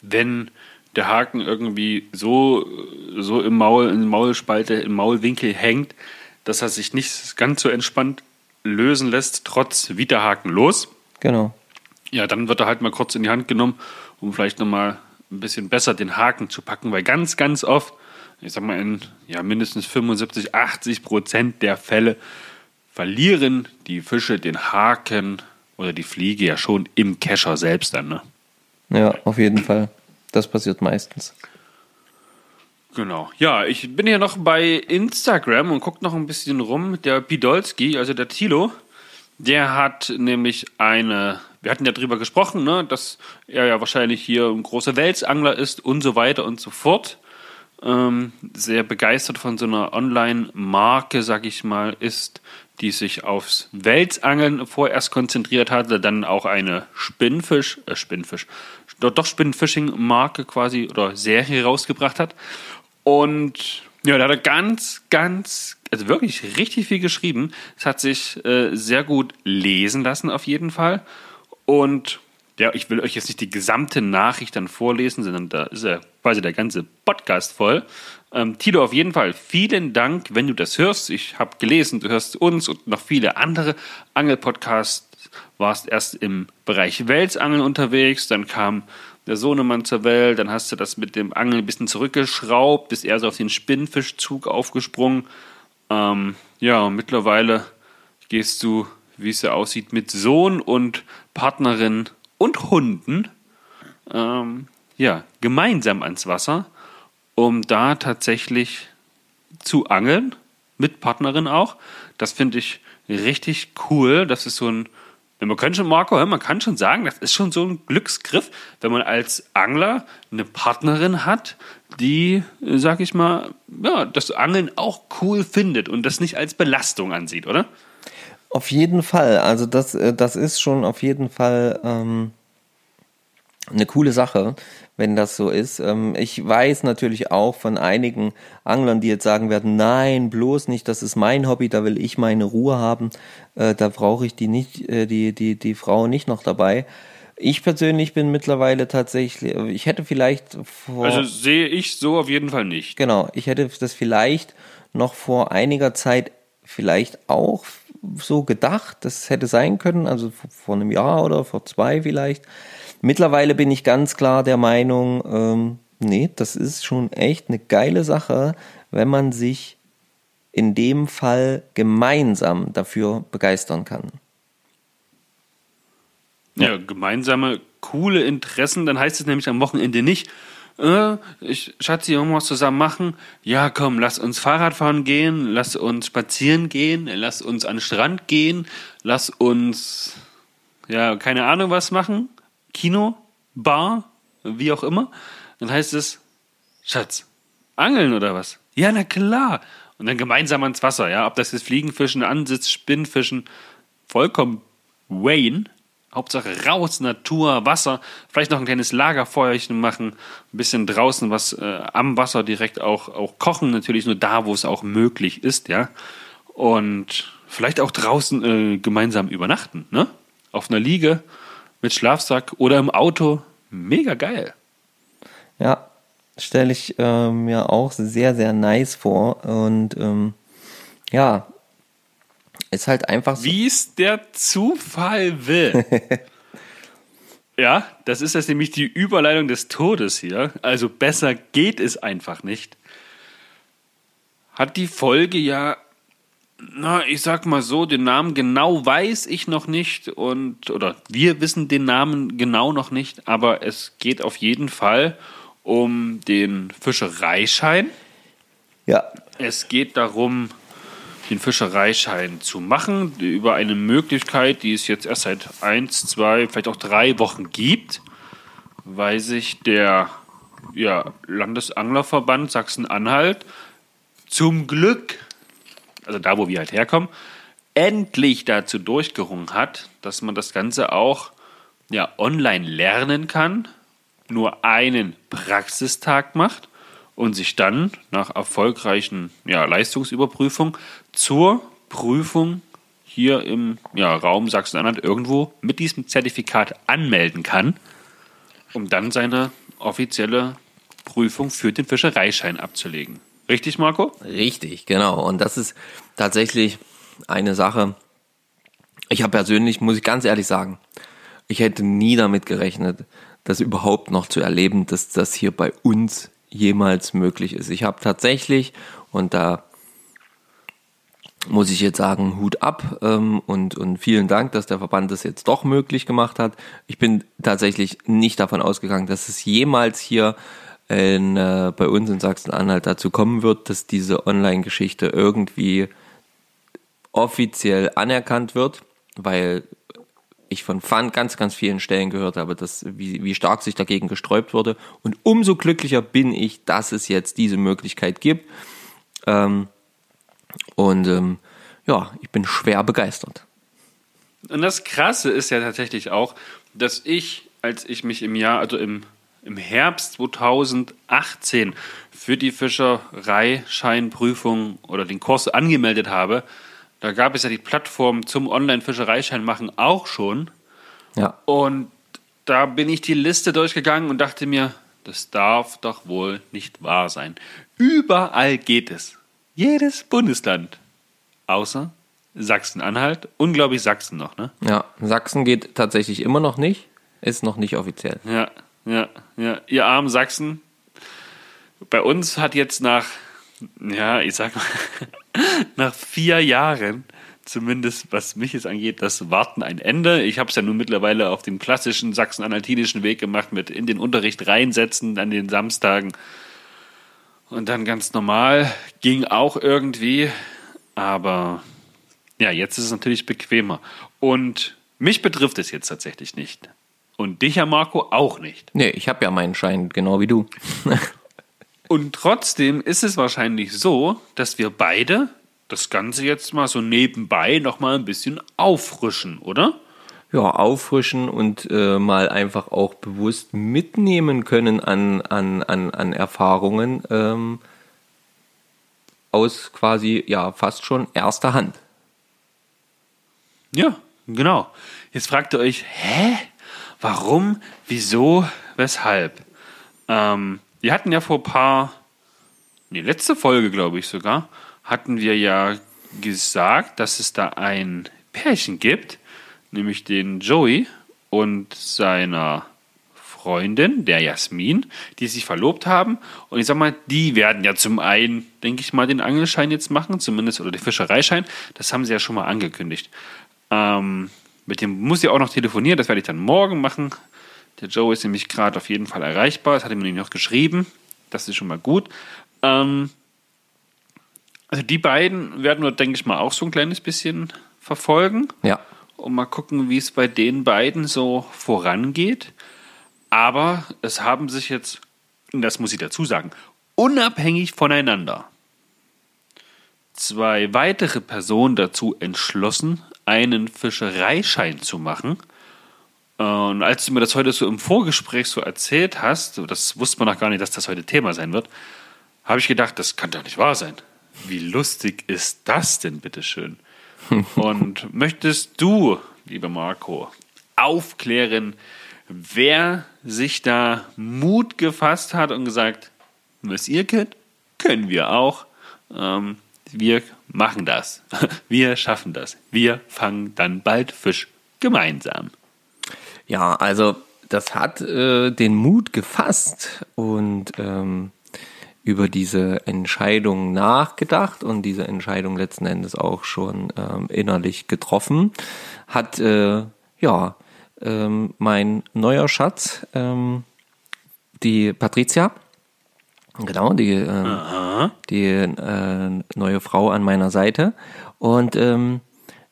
S1: wenn der Haken irgendwie so, so im Maul, in Maulspalte, im Maulwinkel hängt, dass er sich nicht ganz so entspannt lösen lässt, trotz Widerhaken los.
S2: Genau.
S1: Ja, dann wird er halt mal kurz in die Hand genommen, um vielleicht nochmal ein bisschen besser den Haken zu packen, weil ganz, ganz oft, ich sag mal in ja, mindestens 75, 80 Prozent der Fälle verlieren die Fische den Haken oder die Fliege ja schon im Kescher selbst dann. Ne?
S2: Ja, auf jeden Fall. Das passiert meistens.
S1: Genau. Ja, ich bin hier noch bei Instagram und gucke noch ein bisschen rum. Der Pidolski, also der Tilo, der hat nämlich eine, wir hatten ja drüber gesprochen, ne, dass er ja wahrscheinlich hier ein großer Welsangler ist und so weiter und so fort. Ähm, sehr begeistert von so einer Online-Marke, sag ich mal, ist, die sich aufs Welsangeln vorerst konzentriert hatte, dann auch eine Spinnfisch, äh, Spinnfisch, doch, doch Spinnfishing-Marke quasi oder Serie rausgebracht hat. Und ja, da hat er ganz, ganz, also wirklich richtig viel geschrieben. Es hat sich äh, sehr gut lesen lassen auf jeden Fall. Und ja, ich will euch jetzt nicht die gesamte Nachricht dann vorlesen, sondern da ist ja quasi der ganze Podcast voll. Ähm, Tilo, auf jeden Fall vielen Dank, wenn du das hörst. Ich habe gelesen, du hörst uns und noch viele andere Angelpodcasts. Warst erst im Bereich Welsangeln unterwegs, dann kam der Sohnemann zur Welt, dann hast du das mit dem Angeln ein bisschen zurückgeschraubt, bist eher so auf den Spinnfischzug aufgesprungen. Ähm, ja, und mittlerweile gehst du, wie es ja aussieht, mit Sohn und Partnerin und Hunden ähm, ja, gemeinsam ans Wasser, um da tatsächlich zu angeln, mit Partnerin auch. Das finde ich richtig cool. Das ist so ein, man kann schon, Marco, man kann schon sagen, das ist schon so ein Glücksgriff, wenn man als Angler eine Partnerin hat, die, sag ich mal, ja, das Angeln auch cool findet und das nicht als Belastung ansieht, oder?
S2: Auf jeden Fall. Also das, äh, das ist schon auf jeden Fall ähm, eine coole Sache, wenn das so ist. Ähm, ich weiß natürlich auch von einigen Anglern, die jetzt sagen werden, nein, bloß nicht, das ist mein Hobby, da will ich meine Ruhe haben, äh, da brauche ich die nicht, äh, die, die, die Frau nicht noch dabei. Ich persönlich bin mittlerweile tatsächlich, ich hätte vielleicht vor.
S1: Also sehe ich so auf jeden Fall nicht.
S2: Genau, ich hätte das vielleicht noch vor einiger Zeit vielleicht auch so gedacht, das hätte sein können, also vor einem Jahr oder vor zwei vielleicht. Mittlerweile bin ich ganz klar der Meinung, ähm, nee, das ist schon echt eine geile Sache, wenn man sich in dem Fall gemeinsam dafür begeistern kann.
S1: Ja, gemeinsame, coole Interessen, dann heißt es nämlich am Wochenende nicht, äh, ich, Schatzi, irgendwas zusammen machen. Ja, komm, lass uns Fahrrad fahren gehen, lass uns spazieren gehen, lass uns an den Strand gehen, lass uns, ja, keine Ahnung was machen. Kino, Bar, wie auch immer. Dann heißt es, Schatz, angeln oder was? Ja, na klar. Und dann gemeinsam ans Wasser, ja. Ob das jetzt Fliegenfischen, Ansitz, Spinnfischen, vollkommen Wayne. Hauptsache raus, Natur, Wasser, vielleicht noch ein kleines Lagerfeuerchen machen, ein bisschen draußen was äh, am Wasser direkt auch, auch kochen, natürlich nur da, wo es auch möglich ist, ja. Und vielleicht auch draußen äh, gemeinsam übernachten, ne? Auf einer Liege mit Schlafsack oder im Auto. Mega geil.
S2: Ja, stelle ich äh, mir auch sehr, sehr nice vor. Und ähm, ja, ist halt einfach so.
S1: Wie es der Zufall will. ja, das ist jetzt nämlich die Überleitung des Todes hier. Also besser geht es einfach nicht. Hat die Folge ja, na, ich sag mal so, den Namen genau weiß ich noch nicht und, oder wir wissen den Namen genau noch nicht, aber es geht auf jeden Fall um den Fischereischein.
S2: Ja.
S1: Es geht darum, den Fischereischein zu machen, über eine Möglichkeit, die es jetzt erst seit eins, zwei, vielleicht auch drei Wochen gibt, weil sich der ja, Landesanglerverband Sachsen-Anhalt zum Glück, also da, wo wir halt herkommen, endlich dazu durchgerungen hat, dass man das Ganze auch ja, online lernen kann, nur einen Praxistag macht und sich dann nach erfolgreichen ja, Leistungsüberprüfung zur Prüfung hier im ja, Raum Sachsen-Anhalt irgendwo mit diesem Zertifikat anmelden kann, um dann seine offizielle Prüfung für den Fischereischein abzulegen. Richtig, Marco?
S2: Richtig, genau. Und das ist tatsächlich eine Sache. Ich habe persönlich, muss ich ganz ehrlich sagen, ich hätte nie damit gerechnet, das überhaupt noch zu erleben, dass das hier bei uns jemals möglich ist. Ich habe tatsächlich, und da muss ich jetzt sagen, Hut ab ähm, und, und vielen Dank, dass der Verband das jetzt doch möglich gemacht hat. Ich bin tatsächlich nicht davon ausgegangen, dass es jemals hier in, äh, bei uns in Sachsen-Anhalt dazu kommen wird, dass diese Online-Geschichte irgendwie offiziell anerkannt wird, weil ich von Fun ganz, ganz vielen Stellen gehört habe, dass, wie, wie stark sich dagegen gesträubt wurde. Und umso glücklicher bin ich, dass es jetzt diese Möglichkeit gibt. Ähm, und ähm, ja, ich bin schwer begeistert.
S1: Und das Krasse ist ja tatsächlich auch, dass ich, als ich mich im Jahr, also im, im Herbst 2018 für die Fischereischeinprüfung oder den Kurs angemeldet habe, da gab es ja die Plattform zum Online-Fischereischein machen auch schon.
S2: Ja.
S1: Und da bin ich die Liste durchgegangen und dachte mir, das darf doch wohl nicht wahr sein. Überall geht es. Jedes Bundesland. Außer Sachsen-Anhalt und, glaube ich, Sachsen noch, ne?
S2: Ja, Sachsen geht tatsächlich immer noch nicht. Ist noch nicht offiziell.
S1: Ja, ja, ja. Ihr armen Sachsen. Bei uns hat jetzt nach, ja, ich sag mal, nach vier Jahren, zumindest was mich jetzt angeht, das Warten ein Ende. Ich habe es ja nun mittlerweile auf dem klassischen sachsen-anhaltinischen Weg gemacht, mit in den Unterricht reinsetzen an den Samstagen. Und dann ganz normal. Ging auch irgendwie. Aber ja, jetzt ist es natürlich bequemer. Und mich betrifft es jetzt tatsächlich nicht. Und dich, Herr Marco, auch nicht.
S2: Nee, ich habe ja meinen Schein, genau wie du.
S1: Und trotzdem ist es wahrscheinlich so, dass wir beide das Ganze jetzt mal so nebenbei nochmal ein bisschen auffrischen, oder?
S2: ja, auffrischen und äh, mal einfach auch bewusst mitnehmen können an, an, an, an Erfahrungen ähm, aus quasi ja fast schon erster Hand.
S1: Ja, genau. Jetzt fragt ihr euch, hä? Warum? Wieso? Weshalb? Ähm, wir hatten ja vor ein paar, die letzte Folge, glaube ich sogar, hatten wir ja gesagt, dass es da ein Pärchen gibt, nämlich den Joey und seiner Freundin, der Jasmin, die sich verlobt haben. Und ich sag mal, die werden ja zum einen, denke ich mal, den Angelschein jetzt machen, zumindest, oder den Fischereischein. Das haben sie ja schon mal angekündigt. Ähm, mit dem muss ich auch noch telefonieren, das werde ich dann morgen machen. Der Joe ist nämlich gerade auf jeden Fall erreichbar, das hat er mir noch geschrieben. Das ist schon mal gut. Ähm, also die beiden werden wir, denke ich mal, auch so ein kleines bisschen verfolgen
S2: Ja.
S1: und mal gucken, wie es bei den beiden so vorangeht. Aber es haben sich jetzt, das muss ich dazu sagen, unabhängig voneinander zwei weitere Personen dazu entschlossen, einen Fischereischein zu machen. Und als du mir das heute so im Vorgespräch so erzählt hast, das wusste man noch gar nicht, dass das heute Thema sein wird, habe ich gedacht, das kann doch nicht wahr sein. Wie lustig ist das denn, bitteschön? Und möchtest du, lieber Marco, aufklären, wer sich da Mut gefasst hat und gesagt, was ihr könnt, können wir auch. Ähm, wir machen das. Wir schaffen das. Wir fangen dann bald Fisch gemeinsam.
S2: Ja, also das hat äh, den Mut gefasst und ähm, über diese Entscheidung nachgedacht und diese Entscheidung letzten Endes auch schon ähm, innerlich getroffen. Hat äh, ja ähm, mein neuer Schatz, ähm, die Patricia, genau, die, ähm, die äh, neue Frau an meiner Seite und ähm,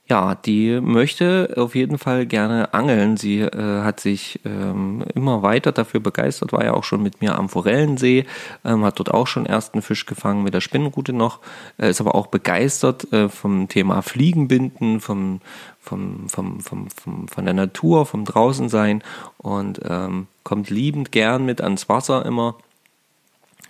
S2: ja, die möchte auf jeden Fall gerne angeln. Sie äh, hat sich ähm, immer weiter dafür begeistert, war ja auch schon mit mir am Forellensee, ähm, hat dort auch schon ersten Fisch gefangen mit der Spinnenrute noch, äh, ist aber auch begeistert äh, vom Thema Fliegenbinden, vom, vom, vom, vom, vom, von der Natur, vom Draußensein und ähm, kommt liebend gern mit ans Wasser immer.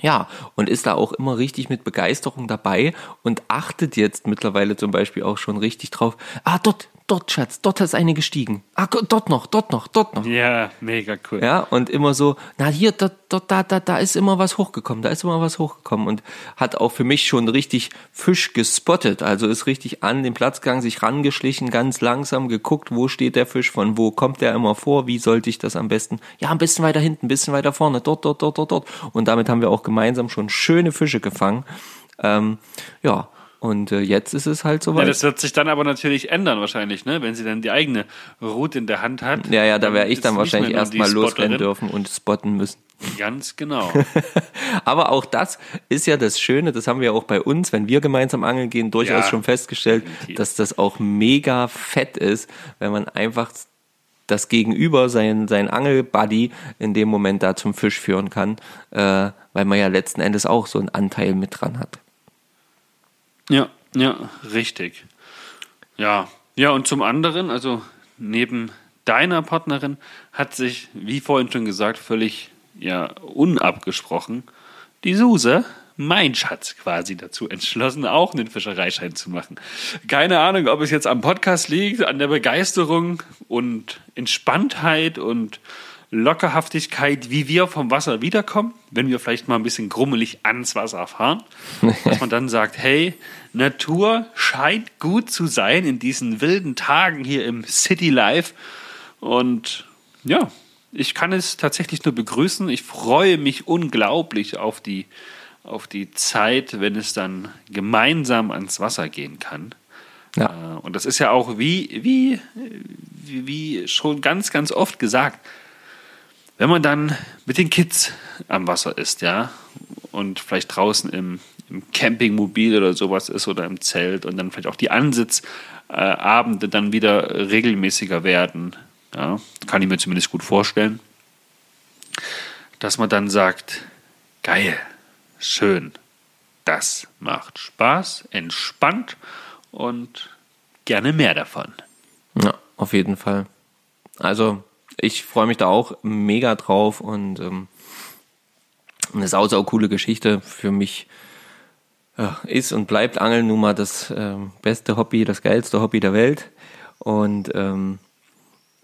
S2: Ja, und ist da auch immer richtig mit Begeisterung dabei und achtet jetzt mittlerweile zum Beispiel auch schon richtig drauf. Ah, dort, dort, Schatz, dort ist eine gestiegen. Ah, dort noch, dort noch, dort noch.
S1: Ja, mega cool.
S2: Ja, und immer so, na hier, dort, dort, da, da, da ist immer was hochgekommen, da ist immer was hochgekommen und hat auch für mich schon richtig Fisch gespottet. Also ist richtig an den Platz gegangen, sich rangeschlichen, ganz langsam geguckt, wo steht der Fisch, von wo kommt der immer vor, wie sollte ich das am besten? Ja, ein bisschen weiter hinten, ein bisschen weiter vorne, dort, dort, dort, dort, dort. Und damit haben wir auch gemeinsam schon schöne Fische gefangen. Ähm, ja, und äh, jetzt ist es halt
S1: Ja,
S2: soweit.
S1: das wird sich dann aber natürlich ändern wahrscheinlich, ne? wenn sie dann die eigene Route in der Hand hat.
S2: Ja, ja, da wäre ich dann wahrscheinlich erstmal losrennen dürfen und spotten müssen.
S1: Ganz genau.
S2: Aber auch das ist ja das Schöne, das haben wir auch bei uns, wenn wir gemeinsam angeln gehen, durchaus
S1: Ja,
S2: schon festgestellt,
S1: definitiv.
S2: dass das auch mega fett ist, wenn man einfach das Gegenüber, sein, sein Angelbuddy in dem Moment da zum Fisch führen kann, äh, weil man ja letzten Endes auch so einen Anteil mit dran hat.
S1: Ja, ja, richtig. Ja, ja, und zum anderen, also neben deiner Partnerin hat sich, wie vorhin schon gesagt, völlig ja, unabgesprochen die Suse, mein Schatz, quasi dazu entschlossen, auch einen Fischereischein zu machen. Keine Ahnung, ob es jetzt am Podcast liegt, an der Begeisterung und Entspanntheit und Lockerhaftigkeit, wie wir vom Wasser wiederkommen, wenn wir vielleicht mal ein bisschen grummelig ans Wasser fahren. dass man dann sagt, hey, Natur scheint gut zu sein in diesen wilden Tagen hier im City Life. Und ja, ich kann es tatsächlich nur begrüßen. Ich freue mich unglaublich auf die, auf die Zeit, wenn es dann gemeinsam ans Wasser gehen kann.
S2: Ja.
S1: Äh, Und das ist ja auch wie, wie, wie, wie schon ganz, ganz oft gesagt, wenn man dann mit den Kids am Wasser ist, ja, und vielleicht draußen im, im Campingmobil oder sowas ist oder im Zelt und dann vielleicht auch die Ansitzabende dann wieder regelmäßiger werden, ja, kann ich mir zumindest gut vorstellen, dass man dann sagt, geil, schön, das macht Spaß, entspannt und gerne mehr davon.
S2: Ja, auf jeden Fall. Also, ich freue mich da auch mega drauf und ähm, eine sau, sau coole Geschichte für mich ja, ist und bleibt Angeln nun mal das ähm, beste Hobby, das geilste Hobby der Welt. Und ähm,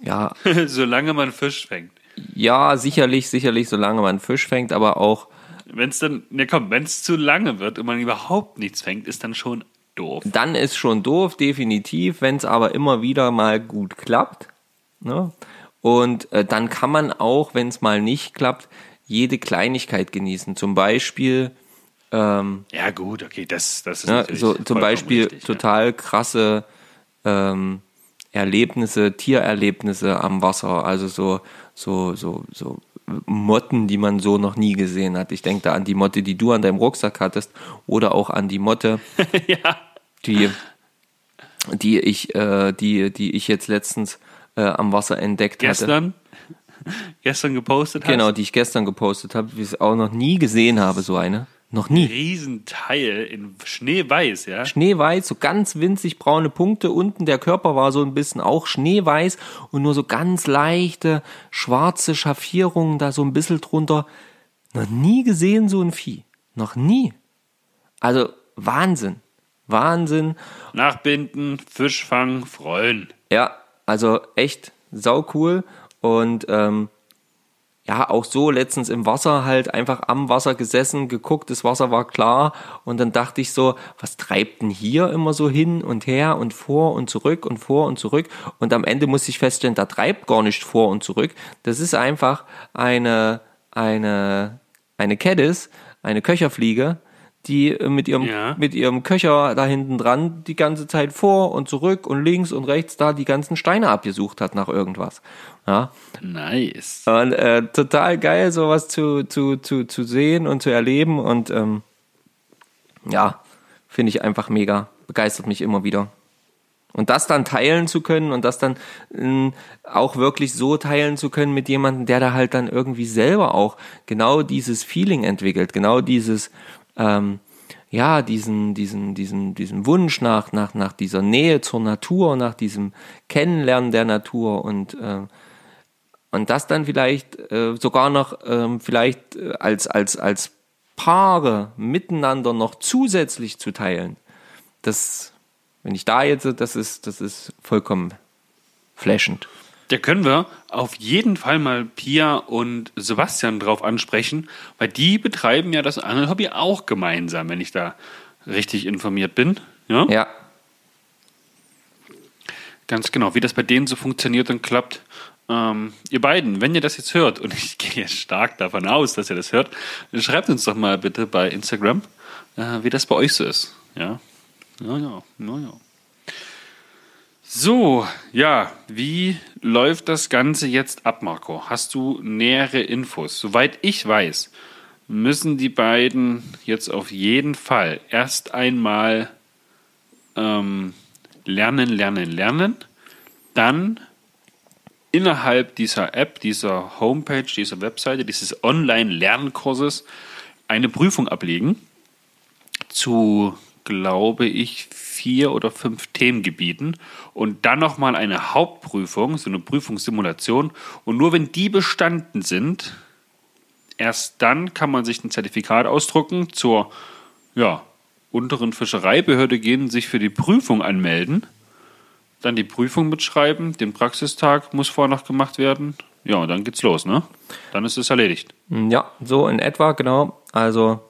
S2: ja,
S1: Solange man Fisch fängt.
S2: ja, sicherlich, sicherlich, solange man Fisch fängt, aber auch
S1: Wenn es dann, ne komm, wenn es zu lange wird und man überhaupt nichts fängt, ist dann schon doof.
S2: dann ist schon doof, definitiv, wenn es aber immer wieder mal gut klappt. Ne? Und äh, dann kann man auch, wenn es mal nicht klappt, jede Kleinigkeit genießen. Zum Beispiel, ähm,
S1: Ja, gut, okay, das, das ist
S2: ne, so zum Beispiel
S1: richtig,
S2: total krasse ähm, Erlebnisse, Tiererlebnisse am Wasser, also so, so, so, so Motten, die man so noch nie gesehen hat. Ich denke da an die Motte, die du an deinem Rucksack hattest, oder auch an die Motte,
S1: ja.
S2: die, die ich, äh, die, die ich jetzt letztens äh, am Wasser entdeckt hatte.
S1: Gestern, gestern gepostet
S2: Genau,
S1: hast.
S2: die ich gestern gepostet habe, wie ich es auch noch nie gesehen habe, so eine. Noch nie.
S1: Riesenteil in Schneeweiß, ja.
S2: Schneeweiß, so ganz winzig braune Punkte. Unten der Körper war so ein bisschen auch schneeweiß und nur so ganz leichte schwarze Schaffierungen da so ein bisschen drunter. Noch nie gesehen so ein Vieh. Noch nie. Also Wahnsinn. Wahnsinn.
S1: Nachbinden, Fisch fangen, freuen.
S2: Ja, also echt sau cool. Und ähm, ja, auch so letztens im Wasser halt einfach am Wasser gesessen, geguckt, das Wasser war klar und dann dachte ich so, was treibt denn hier immer so hin und her und vor und zurück und vor und zurück und am Ende musste ich feststellen, da treibt gar nicht vor und zurück. Das ist einfach eine, eine, eine Keddis, eine Köcherfliege, die äh, mit ihrem,
S1: Ja.
S2: mit ihrem Köcher da hinten dran die ganze Zeit vor und zurück und links und rechts da die ganzen Steine abgesucht hat nach irgendwas. Ja,
S1: Nice.
S2: und äh, total geil, sowas zu, zu, zu, zu sehen und zu erleben. Und ähm, ja, finde ich einfach mega. Begeistert mich immer wieder. Und das dann teilen zu können und das dann ähm, auch wirklich so teilen zu können mit jemandem, der da halt dann irgendwie selber auch genau dieses Feeling entwickelt, genau dieses, ähm, ja, diesen, diesen, diesen, diesen Wunsch nach, nach, nach dieser Nähe zur Natur, nach diesem Kennenlernen der Natur und ähm, und das dann vielleicht äh, sogar noch ähm, vielleicht äh, als als als Paare miteinander noch zusätzlich zu teilen. Das, wenn ich da jetzt, das ist das ist vollkommen flashend.
S1: Da können wir auf jeden Fall mal Pia und Sebastian drauf ansprechen, weil die betreiben ja das Angelhobby auch gemeinsam, wenn ich da richtig informiert bin. Ja?
S2: Ja,
S1: Ganz genau, wie das bei denen so funktioniert und klappt. Ähm, ihr beiden, wenn ihr das jetzt hört, und ich gehe jetzt stark davon aus, dass ihr das hört, dann schreibt uns doch mal bitte bei Instagram, äh, wie das bei euch so ist. Ja, ja, ja, ja, ja. So, ja, wie läuft das Ganze jetzt ab, Marco? Hast du nähere Infos? Soweit ich weiß, müssen die beiden jetzt auf jeden Fall erst einmal ähm, lernen, lernen, lernen. Dann innerhalb dieser App, dieser Homepage, dieser Webseite, dieses Online-Lernkurses eine Prüfung ablegen zu, glaube ich, vier oder fünf Themengebieten und dann nochmal eine Hauptprüfung, so eine Prüfungssimulation. Und nur wenn die bestanden sind, erst dann kann man sich ein Zertifikat ausdrucken, zur ja, unteren Fischereibehörde gehen, sich für die Prüfung anmelden. dann die Prüfung mitschreiben, den Praxistag muss vorher noch gemacht werden. Ja, und dann geht's los, ne? Dann ist es erledigt.
S2: Ja, so in etwa, genau. Also,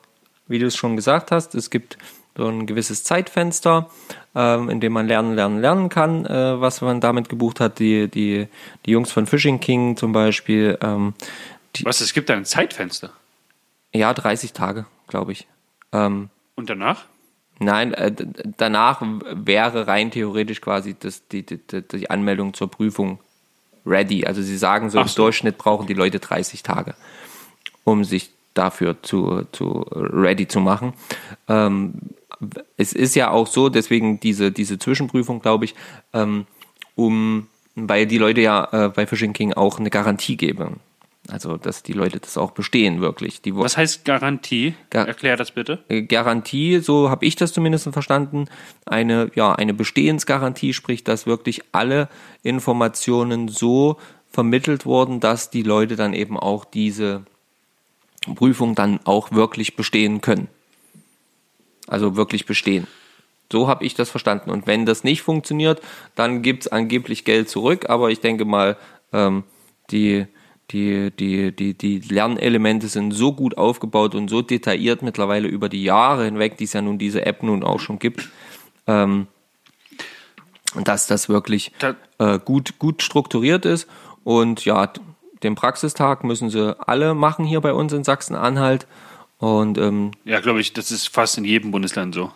S2: wie du es schon gesagt hast, es gibt so ein gewisses Zeitfenster, ähm, in dem man lernen, lernen, lernen kann, äh, was man damit gebucht hat. Die, die, die Jungs von Fishing King zum Beispiel, ähm,
S1: Was, es gibt da ein Zeitfenster.
S2: ja, 30 Tage, glaube ich. Ähm,
S1: Und danach?
S2: Nein, äh, danach wäre rein theoretisch quasi das, die, die, die Anmeldung zur Prüfung ready. Also sie sagen so,
S1: Ach
S2: im. Durchschnitt brauchen die Leute 30 Tage, um sich dafür zu, zu ready zu machen. Ähm, es ist ja auch so, deswegen diese, diese Zwischenprüfung, glaube ich, ähm, um, weil die Leute ja äh, bei Fishing King auch eine Garantie geben. Also, dass die Leute das auch bestehen, wirklich. Die,
S1: Was heißt Garantie?
S2: Ga-
S1: Erklär das bitte.
S2: äh, Garantie, so habe ich das zumindest verstanden, eine, ja, eine Bestehensgarantie, sprich, dass wirklich alle Informationen so vermittelt wurden, dass die Leute dann eben auch diese Prüfung dann auch wirklich bestehen können. Also wirklich bestehen. So habe ich das verstanden. Und wenn das nicht funktioniert, dann gibt's angeblich Geld zurück. Aber ich denke mal, ähm, die, die, die, die, die Lernelemente sind so gut aufgebaut und so detailliert mittlerweile über die Jahre hinweg, die es ja nun diese App nun auch schon gibt, ähm, dass das wirklich äh, gut, gut strukturiert ist. Und ja, den Praxistag müssen sie alle machen hier bei uns in Sachsen-Anhalt. Und ähm,
S1: Ja, glaube ich, das ist fast in jedem Bundesland so.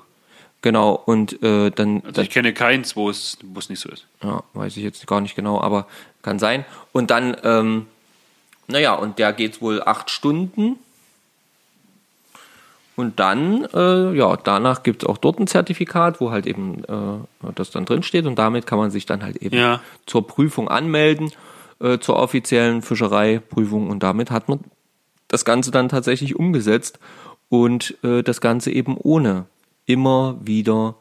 S2: genau, und äh, dann,
S1: Also ich kenne keins, wo es, wo es nicht so ist.
S2: ja, weiß ich jetzt gar nicht genau, aber kann sein. Und dann, ähm, naja, und der geht wohl acht Stunden. Und dann, äh, ja, danach gibt es auch dort ein Zertifikat, wo halt eben äh, das dann drin steht und damit kann man sich dann halt eben
S1: Ja.
S2: zur Prüfung anmelden, äh, zur offiziellen Fischereiprüfung und damit hat man das Ganze dann tatsächlich umgesetzt und äh, das Ganze eben ohne immer wieder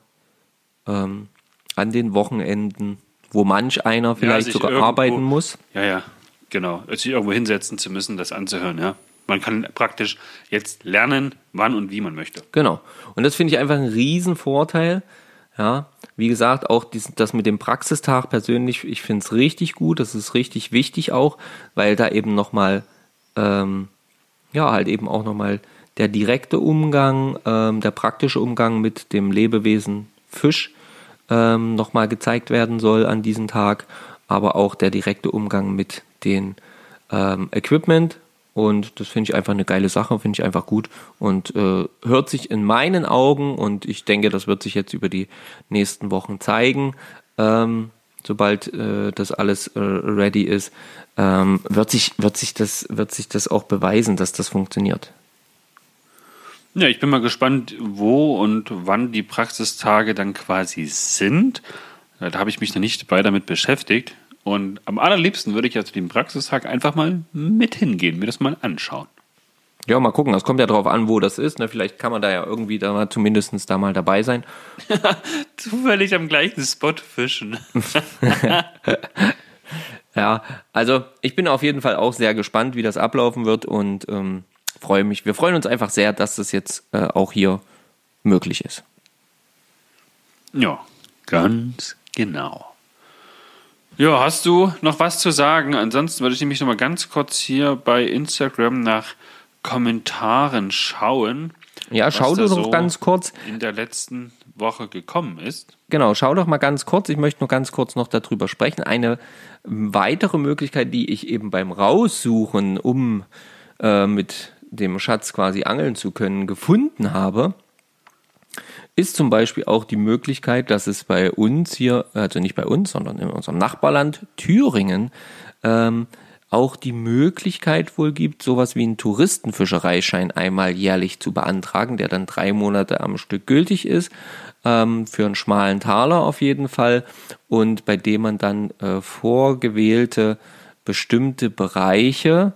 S2: ähm, an den Wochenenden, wo manch einer vielleicht
S1: sich
S2: sogar
S1: irgendwo-
S2: arbeiten muss.
S1: Ja, ja, genau. Sich irgendwo hinsetzen zu müssen, das anzuhören, ja. Man kann praktisch jetzt lernen, wann und wie man möchte.
S2: Genau. Und das finde ich einfach ein Riesenvorteil. Ja, wie gesagt, auch dies, das mit dem Praxistag persönlich, ich finde es richtig gut, das ist richtig wichtig auch, weil da eben nochmal, ähm, ja, halt eben auch nochmal der direkte Umgang, ähm, der praktische Umgang mit dem Lebewesen Fisch ähm, nochmal gezeigt werden soll an diesem Tag, aber auch der direkte Umgang mit den ähm, Equipment. Und das finde ich einfach eine geile Sache, finde ich einfach gut und äh, hört sich in meinen Augen und ich denke, das wird sich jetzt über die nächsten Wochen zeigen, ähm, sobald äh, das alles äh, ready ist, ähm, wird sich wird sich das wird sich das auch beweisen, dass das funktioniert.
S1: Ja, ich bin mal gespannt, wo und wann die Praxistage dann quasi sind. Ja, Da habe ich mich noch nicht bei damit beschäftigt. Und am allerliebsten würde ich ja zu dem Praxistag einfach mal mit hingehen, mir das mal anschauen.
S2: Ja, mal gucken. Das kommt ja drauf an, wo das ist. Ne? Vielleicht kann man da ja irgendwie da mal zumindest da mal dabei sein.
S1: Zufällig am gleichen Spot fischen.
S2: Ja, also ich bin auf jeden Fall auch sehr gespannt, wie das ablaufen wird und ähm, freue mich. Wir freuen uns einfach sehr, dass das jetzt äh, auch hier möglich ist.
S1: Ja, ganz genau. Ja, hast du noch was zu sagen? Ansonsten würde ich nämlich noch mal ganz kurz hier bei Instagram nach Kommentaren schauen.
S2: Ja, schau doch noch
S1: so
S2: ganz kurz.
S1: in der letzten Woche gekommen ist.
S2: Genau, schau doch mal ganz kurz. Ich möchte nur ganz kurz noch darüber sprechen. Eine weitere Möglichkeit, die ich eben beim Raussuchen, um äh, mit dem Schatz quasi angeln zu können, gefunden habe, ist zum Beispiel auch die Möglichkeit, dass es bei uns hier, also nicht bei uns, sondern in unserem Nachbarland Thüringen, ähm, auch die Möglichkeit wohl gibt, sowas wie einen Touristenfischereischein einmal jährlich zu beantragen, der dann drei Monate am Stück gültig ist, ähm, für einen schmalen Taler auf jeden Fall und bei dem man dann äh, vorgewählte bestimmte Bereiche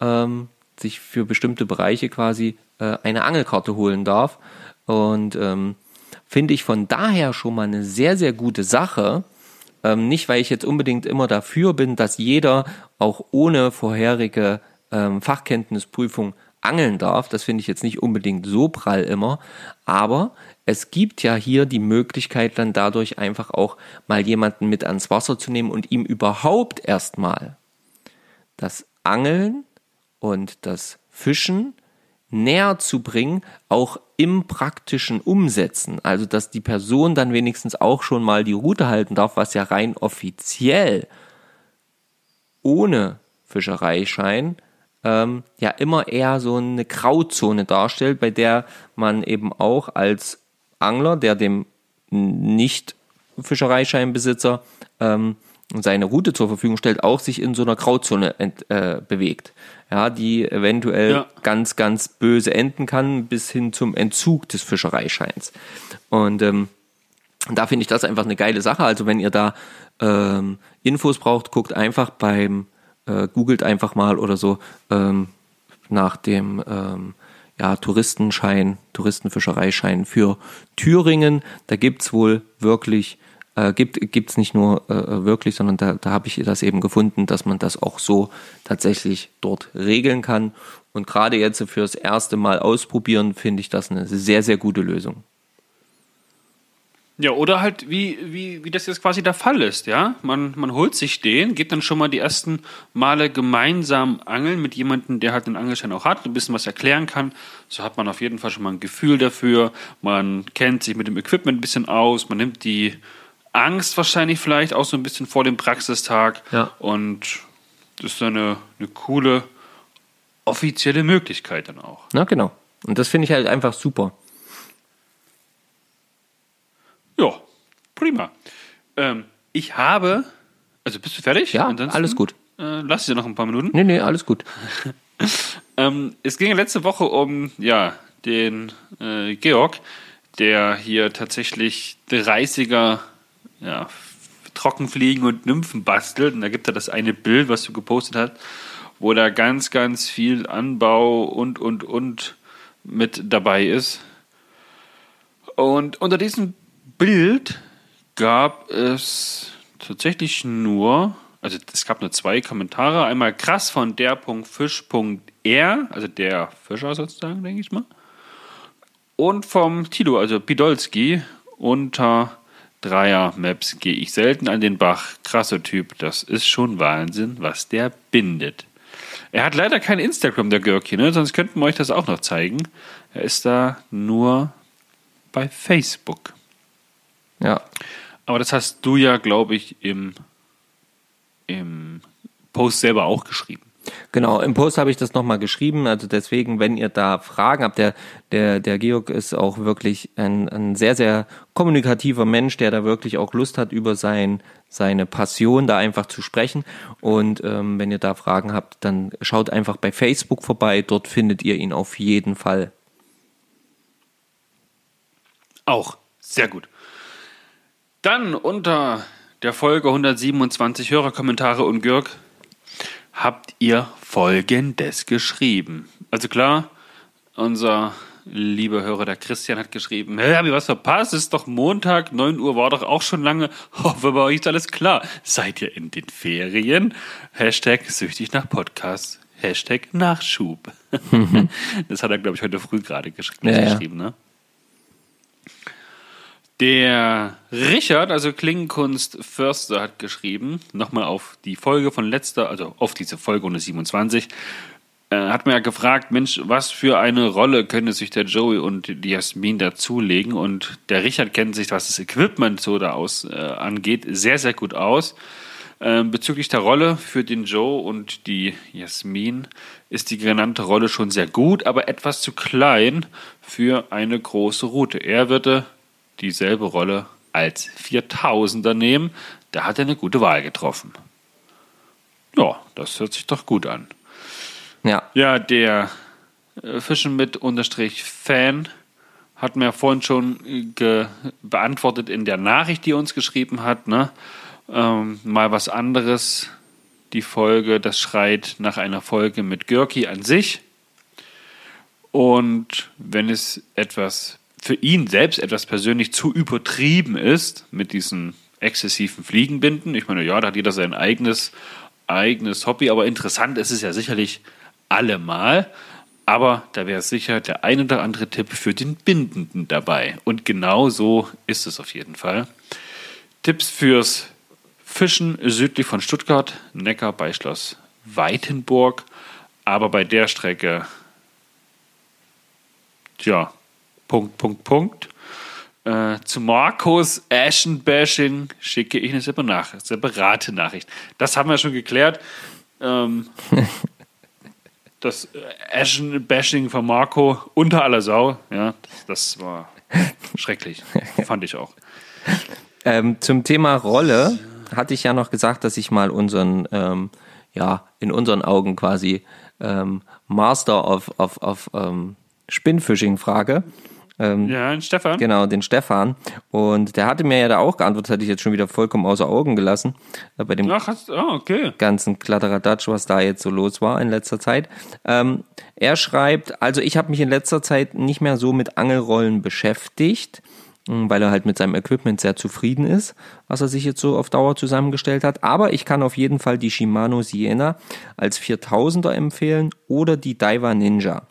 S2: ähm, sich für bestimmte Bereiche quasi äh, eine Angelkarte holen darf. Und ähm, finde ich von daher schon mal eine sehr, sehr gute Sache. Ähm, nicht, weil ich jetzt unbedingt immer dafür bin, dass jeder auch ohne vorherige ähm, Fachkenntnisprüfung angeln darf. Das finde ich jetzt nicht unbedingt so prall immer, aber es gibt ja hier die Möglichkeit dann dadurch einfach auch mal jemanden mit ans Wasser zu nehmen und ihm überhaupt erstmal das Angeln und das Fischen näher zu bringen, auch im praktischen Umsetzen. Also, dass die Person dann wenigstens auch schon mal die Route halten darf, was ja rein offiziell ohne Fischereischein ähm, ja immer eher so eine Grauzone darstellt, bei der man eben auch als Angler, der dem nicht Fischereischeinbesitzer ähm, seine Route zur Verfügung stellt, auch sich in so einer Grauzone ent, äh, bewegt. Ja, die eventuell
S1: Ja.
S2: ganz, ganz böse enden kann, bis hin zum Entzug des Fischereischeins. Und ähm, da finde ich das einfach eine geile Sache. Also wenn ihr da ähm, Infos braucht, guckt einfach beim, äh, googelt einfach mal oder so ähm, nach dem ähm, ja, Touristenschein, Touristenfischereischein für Thüringen. Da gibt's wohl wirklich, äh, gibt gibt's nicht nur äh, wirklich, sondern da, da habe ich das eben gefunden, dass man das auch so tatsächlich dort regeln kann. Und gerade jetzt fürs erste Mal ausprobieren, finde ich das eine sehr, sehr gute Lösung.
S1: Ja, oder halt, wie, wie, wie das jetzt quasi der Fall ist, ja. Man, man holt sich den, geht dann schon mal die ersten Male gemeinsam angeln mit jemandem, der halt den Angelschein auch hat, ein bisschen was erklären kann. So hat man auf jeden Fall schon mal ein Gefühl dafür. Man kennt sich mit dem Equipment ein bisschen aus, man nimmt die Angst wahrscheinlich vielleicht auch so ein bisschen vor dem Praxistag.
S2: Ja.
S1: Und das ist dann eine, eine coole offizielle Möglichkeit dann auch.
S2: Na, genau. Und das finde ich halt einfach super.
S1: Ja, prima. Ähm, ich habe. Also bist du fertig?
S2: Ja,
S1: Ansonsten,
S2: alles gut.
S1: Äh, lass ich dir noch ein paar Minuten.
S2: Nee, nee, alles gut.
S1: Ähm, es ging letzte Woche um ja, den äh, Georg, der hier tatsächlich 30er ja, Trockenfliegen und Nymphen bastelt. Und da gibt er das eine Bild, was du gepostet hast, wo da ganz, ganz viel Anbau und, und, und mit dabei ist. Und unter diesem Bild gab es tatsächlich nur, also es gab nur zwei Kommentare. Einmal krass von der.fisch.r, also der Fischer sozusagen, denke ich mal. Und vom Tilo, also Pidolski, unter Dreier-Maps gehe ich selten an den Bach. Krasser Typ, das ist schon Wahnsinn, was der bindet. Er hat leider kein Instagram, der Görki, ne? sonst könnten wir euch das auch noch zeigen. Er ist da nur bei Facebook.
S2: Ja.
S1: Aber das hast du ja, glaube ich, im, im Post selber auch geschrieben.
S2: Genau, im Post habe ich das nochmal geschrieben. Also deswegen, wenn ihr da Fragen habt, der, der, der Georg ist auch wirklich ein, ein sehr, sehr kommunikativer Mensch, der da wirklich auch Lust hat, über sein, seine Passion da einfach zu sprechen. Und ähm, wenn ihr da Fragen habt, dann schaut einfach bei Facebook vorbei. Dort findet ihr ihn auf jeden Fall.
S1: Auch sehr gut. Dann unter der Folge 127 Hörerkommentare und Gürk habt ihr Folgendes geschrieben. Also klar, unser lieber Hörer, der Christian, hat geschrieben, hä, hab ich was verpasst? Es ist doch Montag, 9 Uhr war doch auch schon lange. Hoffe, bei euch ist alles klar. Seid ihr in den Ferien? Hashtag süchtig nach Podcast. Hashtag Nachschub. das hat er, glaube ich, heute früh gerade gesch
S2: ja.
S1: geschrieben, ne? Der Richard, also Klingenkunst Förster, hat geschrieben, nochmal auf die Folge von letzter, also auf diese Folge 127, äh, hat mir gefragt, Mensch, was für eine Rolle können sich der Joey und die Jasmin dazulegen? Und der Richard kennt sich, was das Equipment so da aus äh, angeht, sehr, sehr gut aus. Ähm, bezüglich der Rolle für den Joe und die Jasmin ist die genannte Rolle schon sehr gut, aber etwas zu klein für eine große Route. Er würde dieselbe Rolle als 4000er nehmen. Da hat er eine gute Wahl getroffen. Ja, das hört sich doch gut an.
S2: Ja,
S1: Ja, der äh, Fischen mit Unterstrich Fan hat mir vorhin schon äh, beantwortet in der Nachricht, die er uns geschrieben hat. Ne? Ähm, mal was anderes. Die Folge, das schreit nach einer Folge mit Görki an sich. Und wenn es etwas für ihn selbst etwas persönlich zu übertrieben ist mit diesen exzessiven Fliegenbinden, ich meine, ja, da hat jeder sein eigenes, eigenes Hobby, aber interessant ist es ja sicherlich allemal. Aber da wäre sicher der ein oder andere Tipp für den Bindenden dabei. Und genau so ist es auf jeden Fall. Tipps fürs Fischen südlich von Stuttgart, Neckar bei Schloss Weitenburg. Aber bei der Strecke, tja, Punkt, Punkt, Punkt. Äh, zu Markus Aschenbashing schicke ich eine separate Nachricht. Das haben wir schon geklärt. Ähm, das Aschenbashing von Marco unter aller Sau, ja, das, das war schrecklich. Fand ich auch.
S2: Ähm, zum Thema Rolle hatte ich ja noch gesagt, dass ich mal unseren, ähm, ja, in unseren Augen quasi ähm, Master of, of, of ähm, Spinnfishing frage. Ähm,
S1: Ja, ein Stefan.
S2: Genau, den Stefan. Und der hatte mir ja da auch geantwortet, hatte ich jetzt schon wieder vollkommen außer Augen gelassen. Äh, bei dem
S1: Ach, hast, ah, okay.
S2: ganzen Kladderadatsch, was da jetzt so los war in letzter Zeit. Ähm, er schreibt, also ich habe mich in letzter Zeit nicht mehr so mit Angelrollen beschäftigt, mh, weil er halt mit seinem Equipment sehr zufrieden ist, was er sich jetzt so auf Dauer zusammengestellt hat. Aber ich kann auf jeden Fall die Shimano Siena als 4000er empfehlen oder die Daiwa Ninja.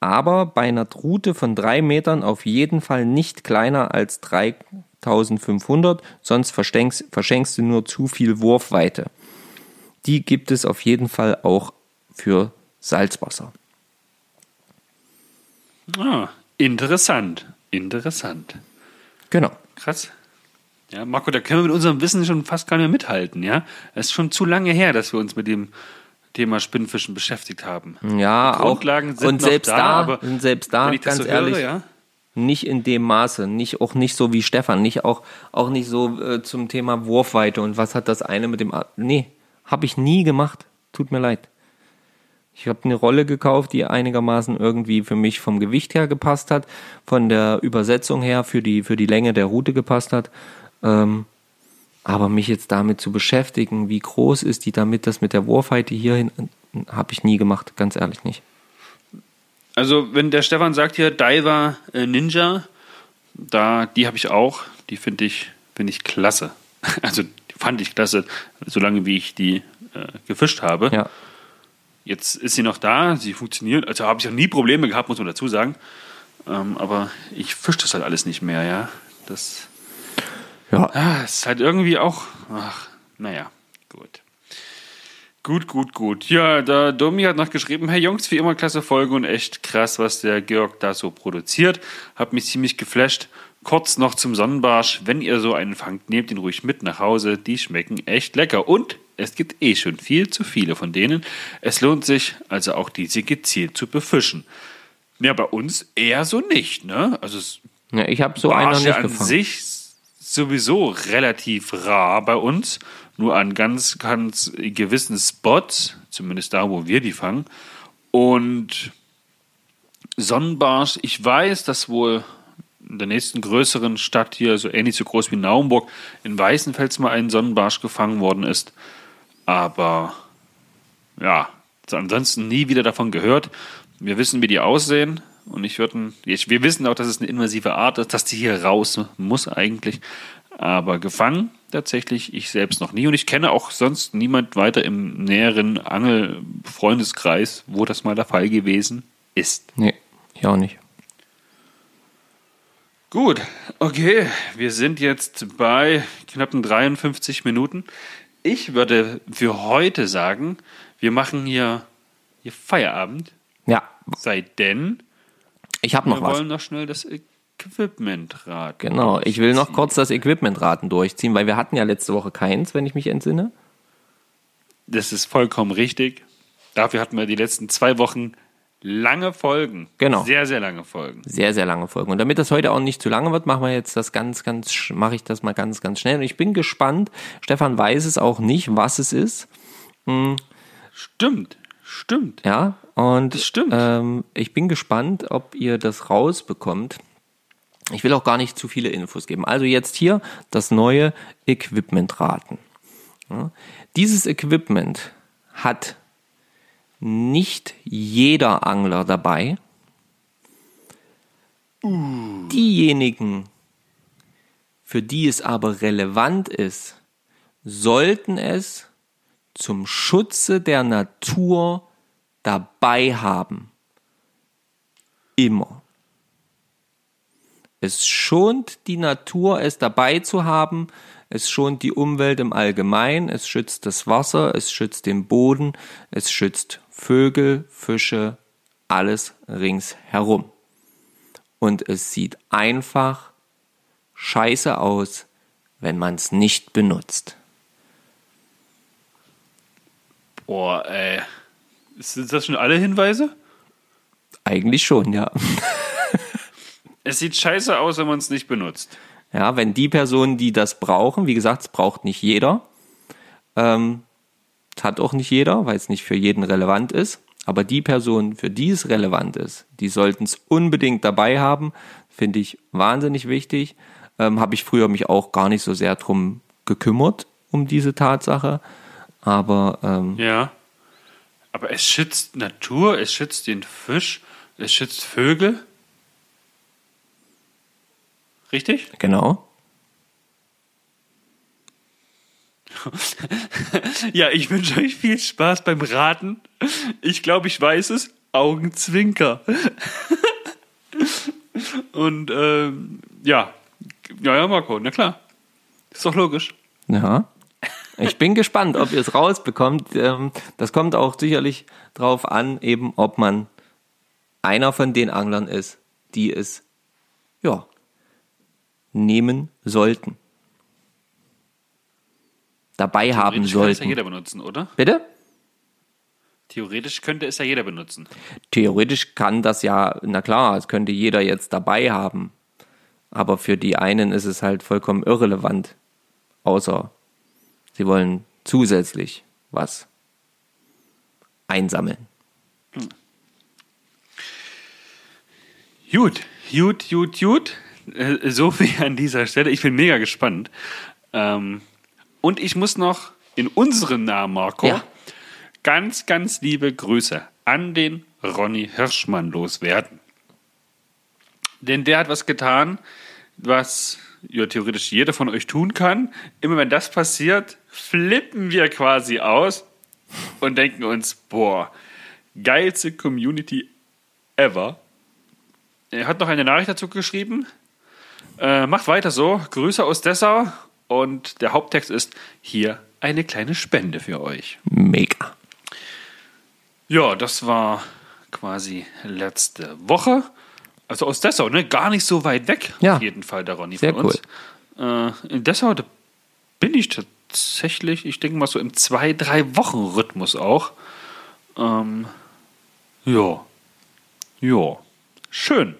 S2: Aber bei einer Route von drei Metern auf jeden Fall nicht kleiner als 3500, sonst verschenkst, verschenkst du nur zu viel Wurfweite. Die gibt es auf jeden Fall auch für Salzwasser.
S1: Ah, interessant. Interessant.
S2: Genau.
S1: Krass. Ja, Marco, da können wir mit unserem Wissen schon fast gar nicht mehr mithalten, ja? Es ist schon zu lange her, dass wir uns mit dem Thema Spinnfischen beschäftigt haben.
S2: Ja,
S1: Die
S2: auch.
S1: Sind
S2: und selbst
S1: da,
S2: da,
S1: aber
S2: und selbst da, ganz
S1: so
S2: ehrlich,
S1: höre, ja?
S2: nicht in dem Maße, nicht auch nicht so wie Stefan, nicht auch auch nicht so äh, zum Thema Wurfweite und was hat das eine mit dem a- nee, habe ich nie gemacht. Tut mir leid. Ich habe eine Rolle gekauft, die einigermaßen irgendwie für mich vom Gewicht her gepasst hat, von der Übersetzung her für die für die Länge der Route gepasst hat. Ähm, aber mich jetzt damit zu beschäftigen, wie groß ist die damit, das mit der Wurfweite hierhin, habe ich nie gemacht, ganz ehrlich nicht.
S1: Also, wenn der Stefan sagt hier Diver äh, Ninja, da, die habe ich auch. Die finde ich, finde ich klasse. Also, die fand ich klasse, solange wie ich die äh, gefischt habe.
S2: Ja.
S1: Jetzt ist sie noch da, sie funktioniert. Also habe ich auch nie Probleme gehabt, muss man dazu sagen. Ähm, aber ich fische das halt alles nicht mehr, ja. Das
S2: Ja,
S1: ah, ist halt irgendwie auch. Ach, naja, gut. Gut, gut, gut. Ja, der Domi hat noch geschrieben, hey Jungs, wie immer klasse Folge und echt krass, was der Georg da so produziert. Hat mich ziemlich geflasht. Kurz noch zum Sonnenbarsch. Wenn ihr so einen fangt, nehmt ihn ruhig mit nach Hause. Die schmecken echt lecker. Und es gibt eh schon viel zu viele von denen. Es lohnt sich also auch diese gezielt zu befischen. Ja, bei uns eher so nicht, ne? Also es
S2: ja ich habe so
S1: Barsche
S2: nicht
S1: an
S2: gefangen.
S1: Sowieso relativ rar bei uns. Nur an ganz, ganz gewissen Spots, zumindest da, wo wir die fangen. Und Sonnenbarsch, ich weiß, dass wohl in der nächsten größeren Stadt hier, so ähnlich so groß wie Naumburg, in Weißenfels mal ein Sonnenbarsch gefangen worden ist. Aber ja, ansonsten nie wieder davon gehört. Wir wissen, wie die aussehen. Und ich würde, wir wissen auch, dass es eine invasive Art ist, dass die hier raus muss eigentlich. Aber gefangen tatsächlich ich selbst noch nie. Und ich kenne auch sonst niemand weiter im näheren Angelfreundeskreis, wo das mal der Fall gewesen ist.
S2: Nee, ich auch nicht.
S1: Gut, okay, wir sind jetzt bei knappen 53 Minuten. Ich würde für heute sagen, wir machen hier, hier Feierabend,
S2: Ja,
S1: sei denn,
S2: ich habe noch
S1: wir
S2: was.
S1: wollen noch schnell das Equipment raten.
S2: Genau, ich will noch kurz das Equipmentraten durchziehen, weil wir hatten ja letzte Woche keins, wenn ich mich entsinne.
S1: Das ist vollkommen richtig. Dafür hatten wir die letzten zwei Wochen lange Folgen.
S2: Genau.
S1: Sehr, sehr lange Folgen.
S2: Sehr, sehr lange Folgen. Und damit das heute auch nicht zu lange wird, machen wir jetzt das ganz, ganz, mache ich das mal ganz, ganz schnell. Und ich bin gespannt. Stefan weiß es auch nicht, was es ist.
S1: Stimmt, stimmt.
S2: Ja, und
S1: Das stimmt.
S2: Ähm, ich bin gespannt, ob ihr das rausbekommt. Ich will auch gar nicht zu viele Infos geben. Also jetzt hier das neue Equipmentraten. Ja, dieses Equipment hat nicht jeder Angler dabei. Diejenigen, für die es aber relevant ist, sollten es zum Schutze der Natur dabei haben. immer. Es schont die Natur, es dabei zu haben. Es schont die Umwelt im Allgemeinen. Es schützt das Wasser, es schützt den Boden, es schützt Vögel, Fische, alles ringsherum. Und es sieht einfach scheiße aus, wenn man es nicht benutzt.
S1: Boah, ey. Sind das schon alle Hinweise?
S2: Eigentlich schon, ja.
S1: Es sieht scheiße aus, wenn man es nicht benutzt.
S2: Ja, wenn die Personen, die das brauchen, wie gesagt, es braucht nicht jeder, ähm, hat auch nicht jeder, weil es nicht für jeden relevant ist, aber die Personen, für die es relevant ist, die sollten es unbedingt dabei haben, finde ich wahnsinnig wichtig. Ähm, Habe ich früher mich auch gar nicht so sehr drum gekümmert, um diese Tatsache, aber ähm,
S1: Ja. Aber es schützt Natur, es schützt den Fisch, es schützt Vögel. Richtig?
S2: genau.
S1: Ja, ich wünsche euch viel Spaß beim Raten. Ich glaube, ich weiß es. Augenzwinker. Und ähm, ja. Ja, ja, Marco, na klar. Ist doch logisch.
S2: Ja. Ich bin gespannt, ob ihr es rausbekommt. Ähm, Das kommt auch sicherlich drauf an, eben ob man einer von den Anglern ist, die es ja nehmen sollten. Dabei haben
S1: Theoretisch könnte es ja
S2: sollten.
S1: jeder benutzen, oder?
S2: Bitte?
S1: Theoretisch könnte es ja jeder benutzen.
S2: Theoretisch kann das ja, na klar, es könnte jeder jetzt dabei haben. Aber für die einen ist es halt vollkommen irrelevant. Außer sie wollen zusätzlich was einsammeln.
S1: Gut, gut, gut, gut. Äh, So viel an dieser Stelle. Ich bin mega gespannt. Ähm, und ich muss noch in unserem Namen, Marco,
S2: Ja.
S1: ganz, ganz liebe Grüße an den Ronny Hirschmann loswerden. Denn der hat was getan, was ja theoretisch jeder von euch tun kann. Immer wenn das passiert, flippen wir quasi aus und denken uns, boah, geilste Community ever. Er hat noch eine Nachricht dazu geschrieben. Äh, macht weiter so. Grüße aus Dessau. Und der Haupttext ist hier eine kleine Spende für euch.
S2: Mega.
S1: Ja, das war quasi letzte Woche. Also aus Dessau, ne? Gar nicht so weit weg.
S2: Ja.
S1: Auf jeden Fall der Ronny
S2: Sehr
S1: von uns. Äh, in Dessau, da bin ich tatsächlich, ich denke mal so im zwei, drei Wochen Rhythmus auch. Ähm, ja. Ja. Schön.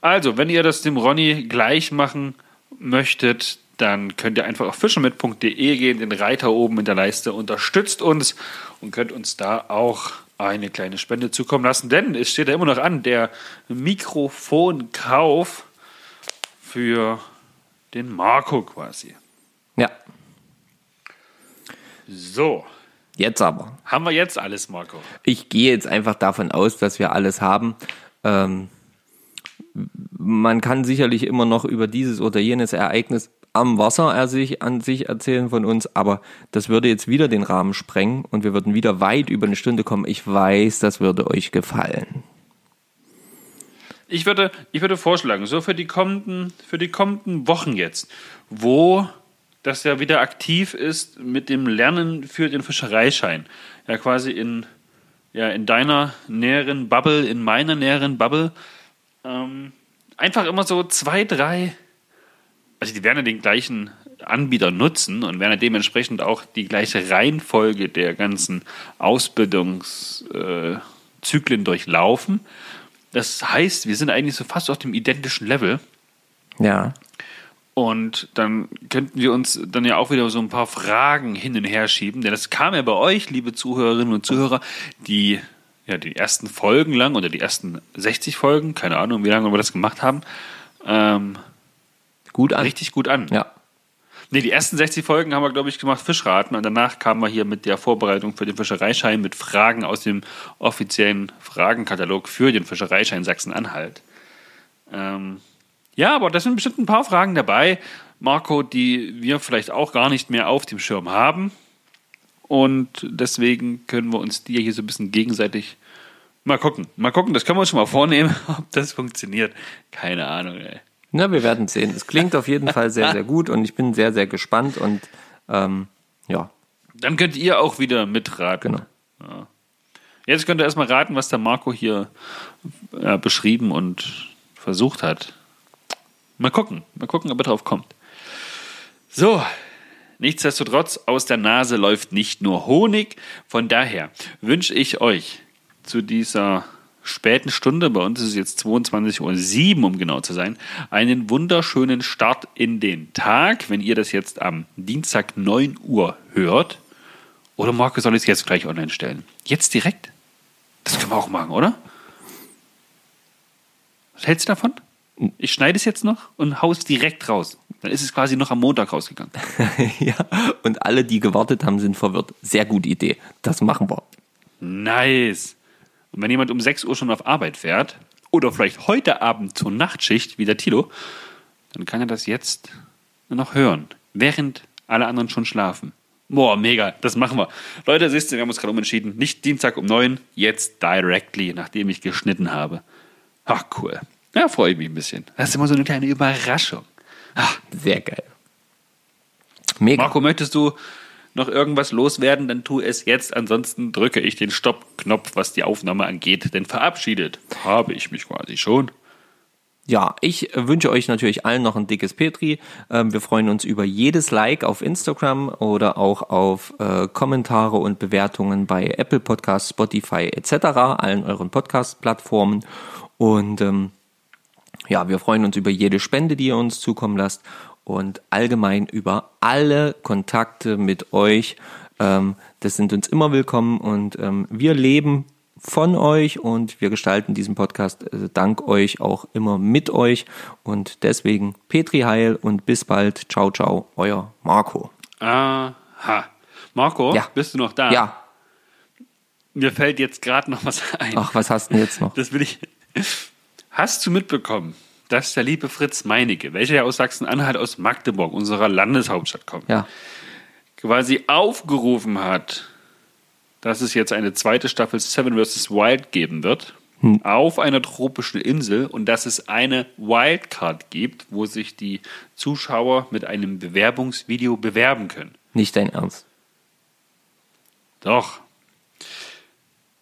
S1: Also, wenn ihr das dem Ronny gleich machen möchtet, dann könnt ihr einfach auf fischemit.de gehen, den Reiter oben in der Leiste unterstützt uns und könnt uns da auch eine kleine Spende zukommen lassen, denn es steht ja immer noch an, der Mikrofonkauf für den Marco quasi. So,
S2: jetzt aber.
S1: haben wir jetzt alles, Marco?
S2: Ich gehe jetzt einfach davon aus, dass wir alles haben. Ähm, man kann sicherlich immer noch über dieses oder jenes Ereignis am Wasser er sich, an sich erzählen von uns, aber das würde jetzt wieder den Rahmen sprengen und wir würden wieder weit über eine Stunde kommen. Ich weiß, das würde euch gefallen.
S1: Ich würde, ich würde vorschlagen, so für die kommenden, für die kommenden Wochen jetzt, wo das ja wieder aktiv ist mit dem Lernen für den Fischereischein. Ja, quasi in, ja, in deiner näheren Bubble, in meiner näheren Bubble. Ähm, einfach immer so zwei, drei, also die werden ja den gleichen Anbieter nutzen und werden ja dementsprechend auch die gleiche Reihenfolge der ganzen Ausbildungszyklen äh, durchlaufen. Das heißt, wir sind eigentlich so fast auf dem identischen Level.
S2: Ja.
S1: Und dann könnten wir uns dann ja auch wieder so ein paar Fragen hin und her schieben. Denn das kam ja bei euch, liebe Zuhörerinnen und Zuhörer, die ja die ersten Folgen lang oder die ersten 60 Folgen, keine Ahnung, wie lange wir das gemacht haben, ähm,
S2: Gut an.
S1: richtig gut an.
S2: Ja.
S1: Nee, die ersten 60 Folgen haben wir, glaube ich, gemacht Fischraten und danach kamen wir hier mit der Vorbereitung für den Fischereischein mit Fragen aus dem offiziellen Fragenkatalog für den Fischereischein Sachsen-Anhalt. Ähm, ja, aber da sind bestimmt ein paar Fragen dabei, Marco, die wir vielleicht auch gar nicht mehr auf dem Schirm haben. Und deswegen können wir uns die hier so ein bisschen gegenseitig Mal gucken. Mal gucken, das können wir uns schon mal vornehmen, ob das funktioniert. Keine Ahnung, ey.
S2: Na, wir werden sehen. Es klingt auf jeden Fall sehr, sehr gut und ich bin sehr, sehr gespannt und ähm, ja,
S1: Dann könnt ihr auch wieder mitraten.
S2: genau.
S1: Ja. Jetzt könnt ihr erstmal raten, was der Marco hier äh, beschrieben und versucht hat. Mal gucken. Mal gucken, ob er drauf kommt. So. Nichtsdestotrotz, aus der Nase läuft nicht nur Honig. Von daher wünsche ich euch zu dieser späten Stunde, bei uns ist es jetzt 22.07 Uhr, um genau zu sein, einen wunderschönen Start in den Tag. Wenn ihr das jetzt am Dienstag 9 Uhr hört, oder Marco, soll ich es jetzt gleich online stellen? Jetzt direkt? Das können wir auch machen, oder? Was hältst du davon? Ich schneide es jetzt noch und hau es direkt raus. Dann ist es quasi noch am Montag rausgegangen.
S2: ja, und alle, die gewartet haben, sind verwirrt. Sehr gute Idee. Das machen wir.
S1: Nice. Und wenn jemand um 6 Uhr schon auf Arbeit fährt, oder vielleicht heute Abend zur Nachtschicht, wie der Tilo, dann kann er das jetzt noch hören, während alle anderen schon schlafen. Boah, mega, das machen wir. Leute, siehst du, wir haben uns gerade umentschieden. Nicht Dienstag um 9, jetzt directly, nachdem ich geschnitten habe. Ach, cool. Ja, freue ich mich ein bisschen. Das ist immer so eine kleine Überraschung. Ach,
S2: Sehr geil. Mega.
S1: Marco, möchtest du noch irgendwas loswerden, dann tu es jetzt. Ansonsten drücke ich den Stopp-Knopf, was die Aufnahme angeht. Denn verabschiedet habe ich mich quasi schon.
S2: Ja, ich wünsche euch natürlich allen noch ein dickes Petri. Ähm, wir freuen uns über jedes Like auf Instagram oder auch auf äh, Kommentare und Bewertungen bei Apple Podcasts, Spotify etc., allen euren Podcast-Plattformen. Und ähm, ja, wir freuen uns über jede Spende, die ihr uns zukommen lasst und allgemein über alle Kontakte mit euch. Ähm, das sind uns immer willkommen und ähm, wir leben von euch und wir gestalten diesen Podcast äh, dank euch auch immer mit euch und deswegen Petri Heil und bis bald. Ciao, ciao, euer Marco.
S1: Aha. Marco,
S2: Ja.
S1: bist du noch da?
S2: Ja,
S1: Mir fällt jetzt gerade noch was ein.
S2: ach, was hast du denn jetzt noch?
S1: Das will ich. Hast du mitbekommen, dass der liebe Fritz Meinecke, welcher ja aus Sachsen-Anhalt, aus Magdeburg, unserer Landeshauptstadt kommt,
S2: Ja,
S1: quasi aufgerufen hat, dass es jetzt eine zweite Staffel Seven vs. Wild geben wird auf einer tropischen Insel und dass es eine Wildcard gibt, wo sich die Zuschauer mit einem Bewerbungsvideo bewerben können.
S2: nicht dein Ernst.
S1: Doch.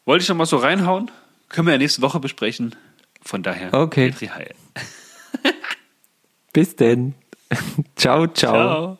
S1: Wollte ich noch mal so reinhauen? Können wir ja nächste Woche besprechen. Von daher,
S2: Okay.
S1: Petri Heil.
S2: Bis denn. ciao, ciao.
S1: Ciao.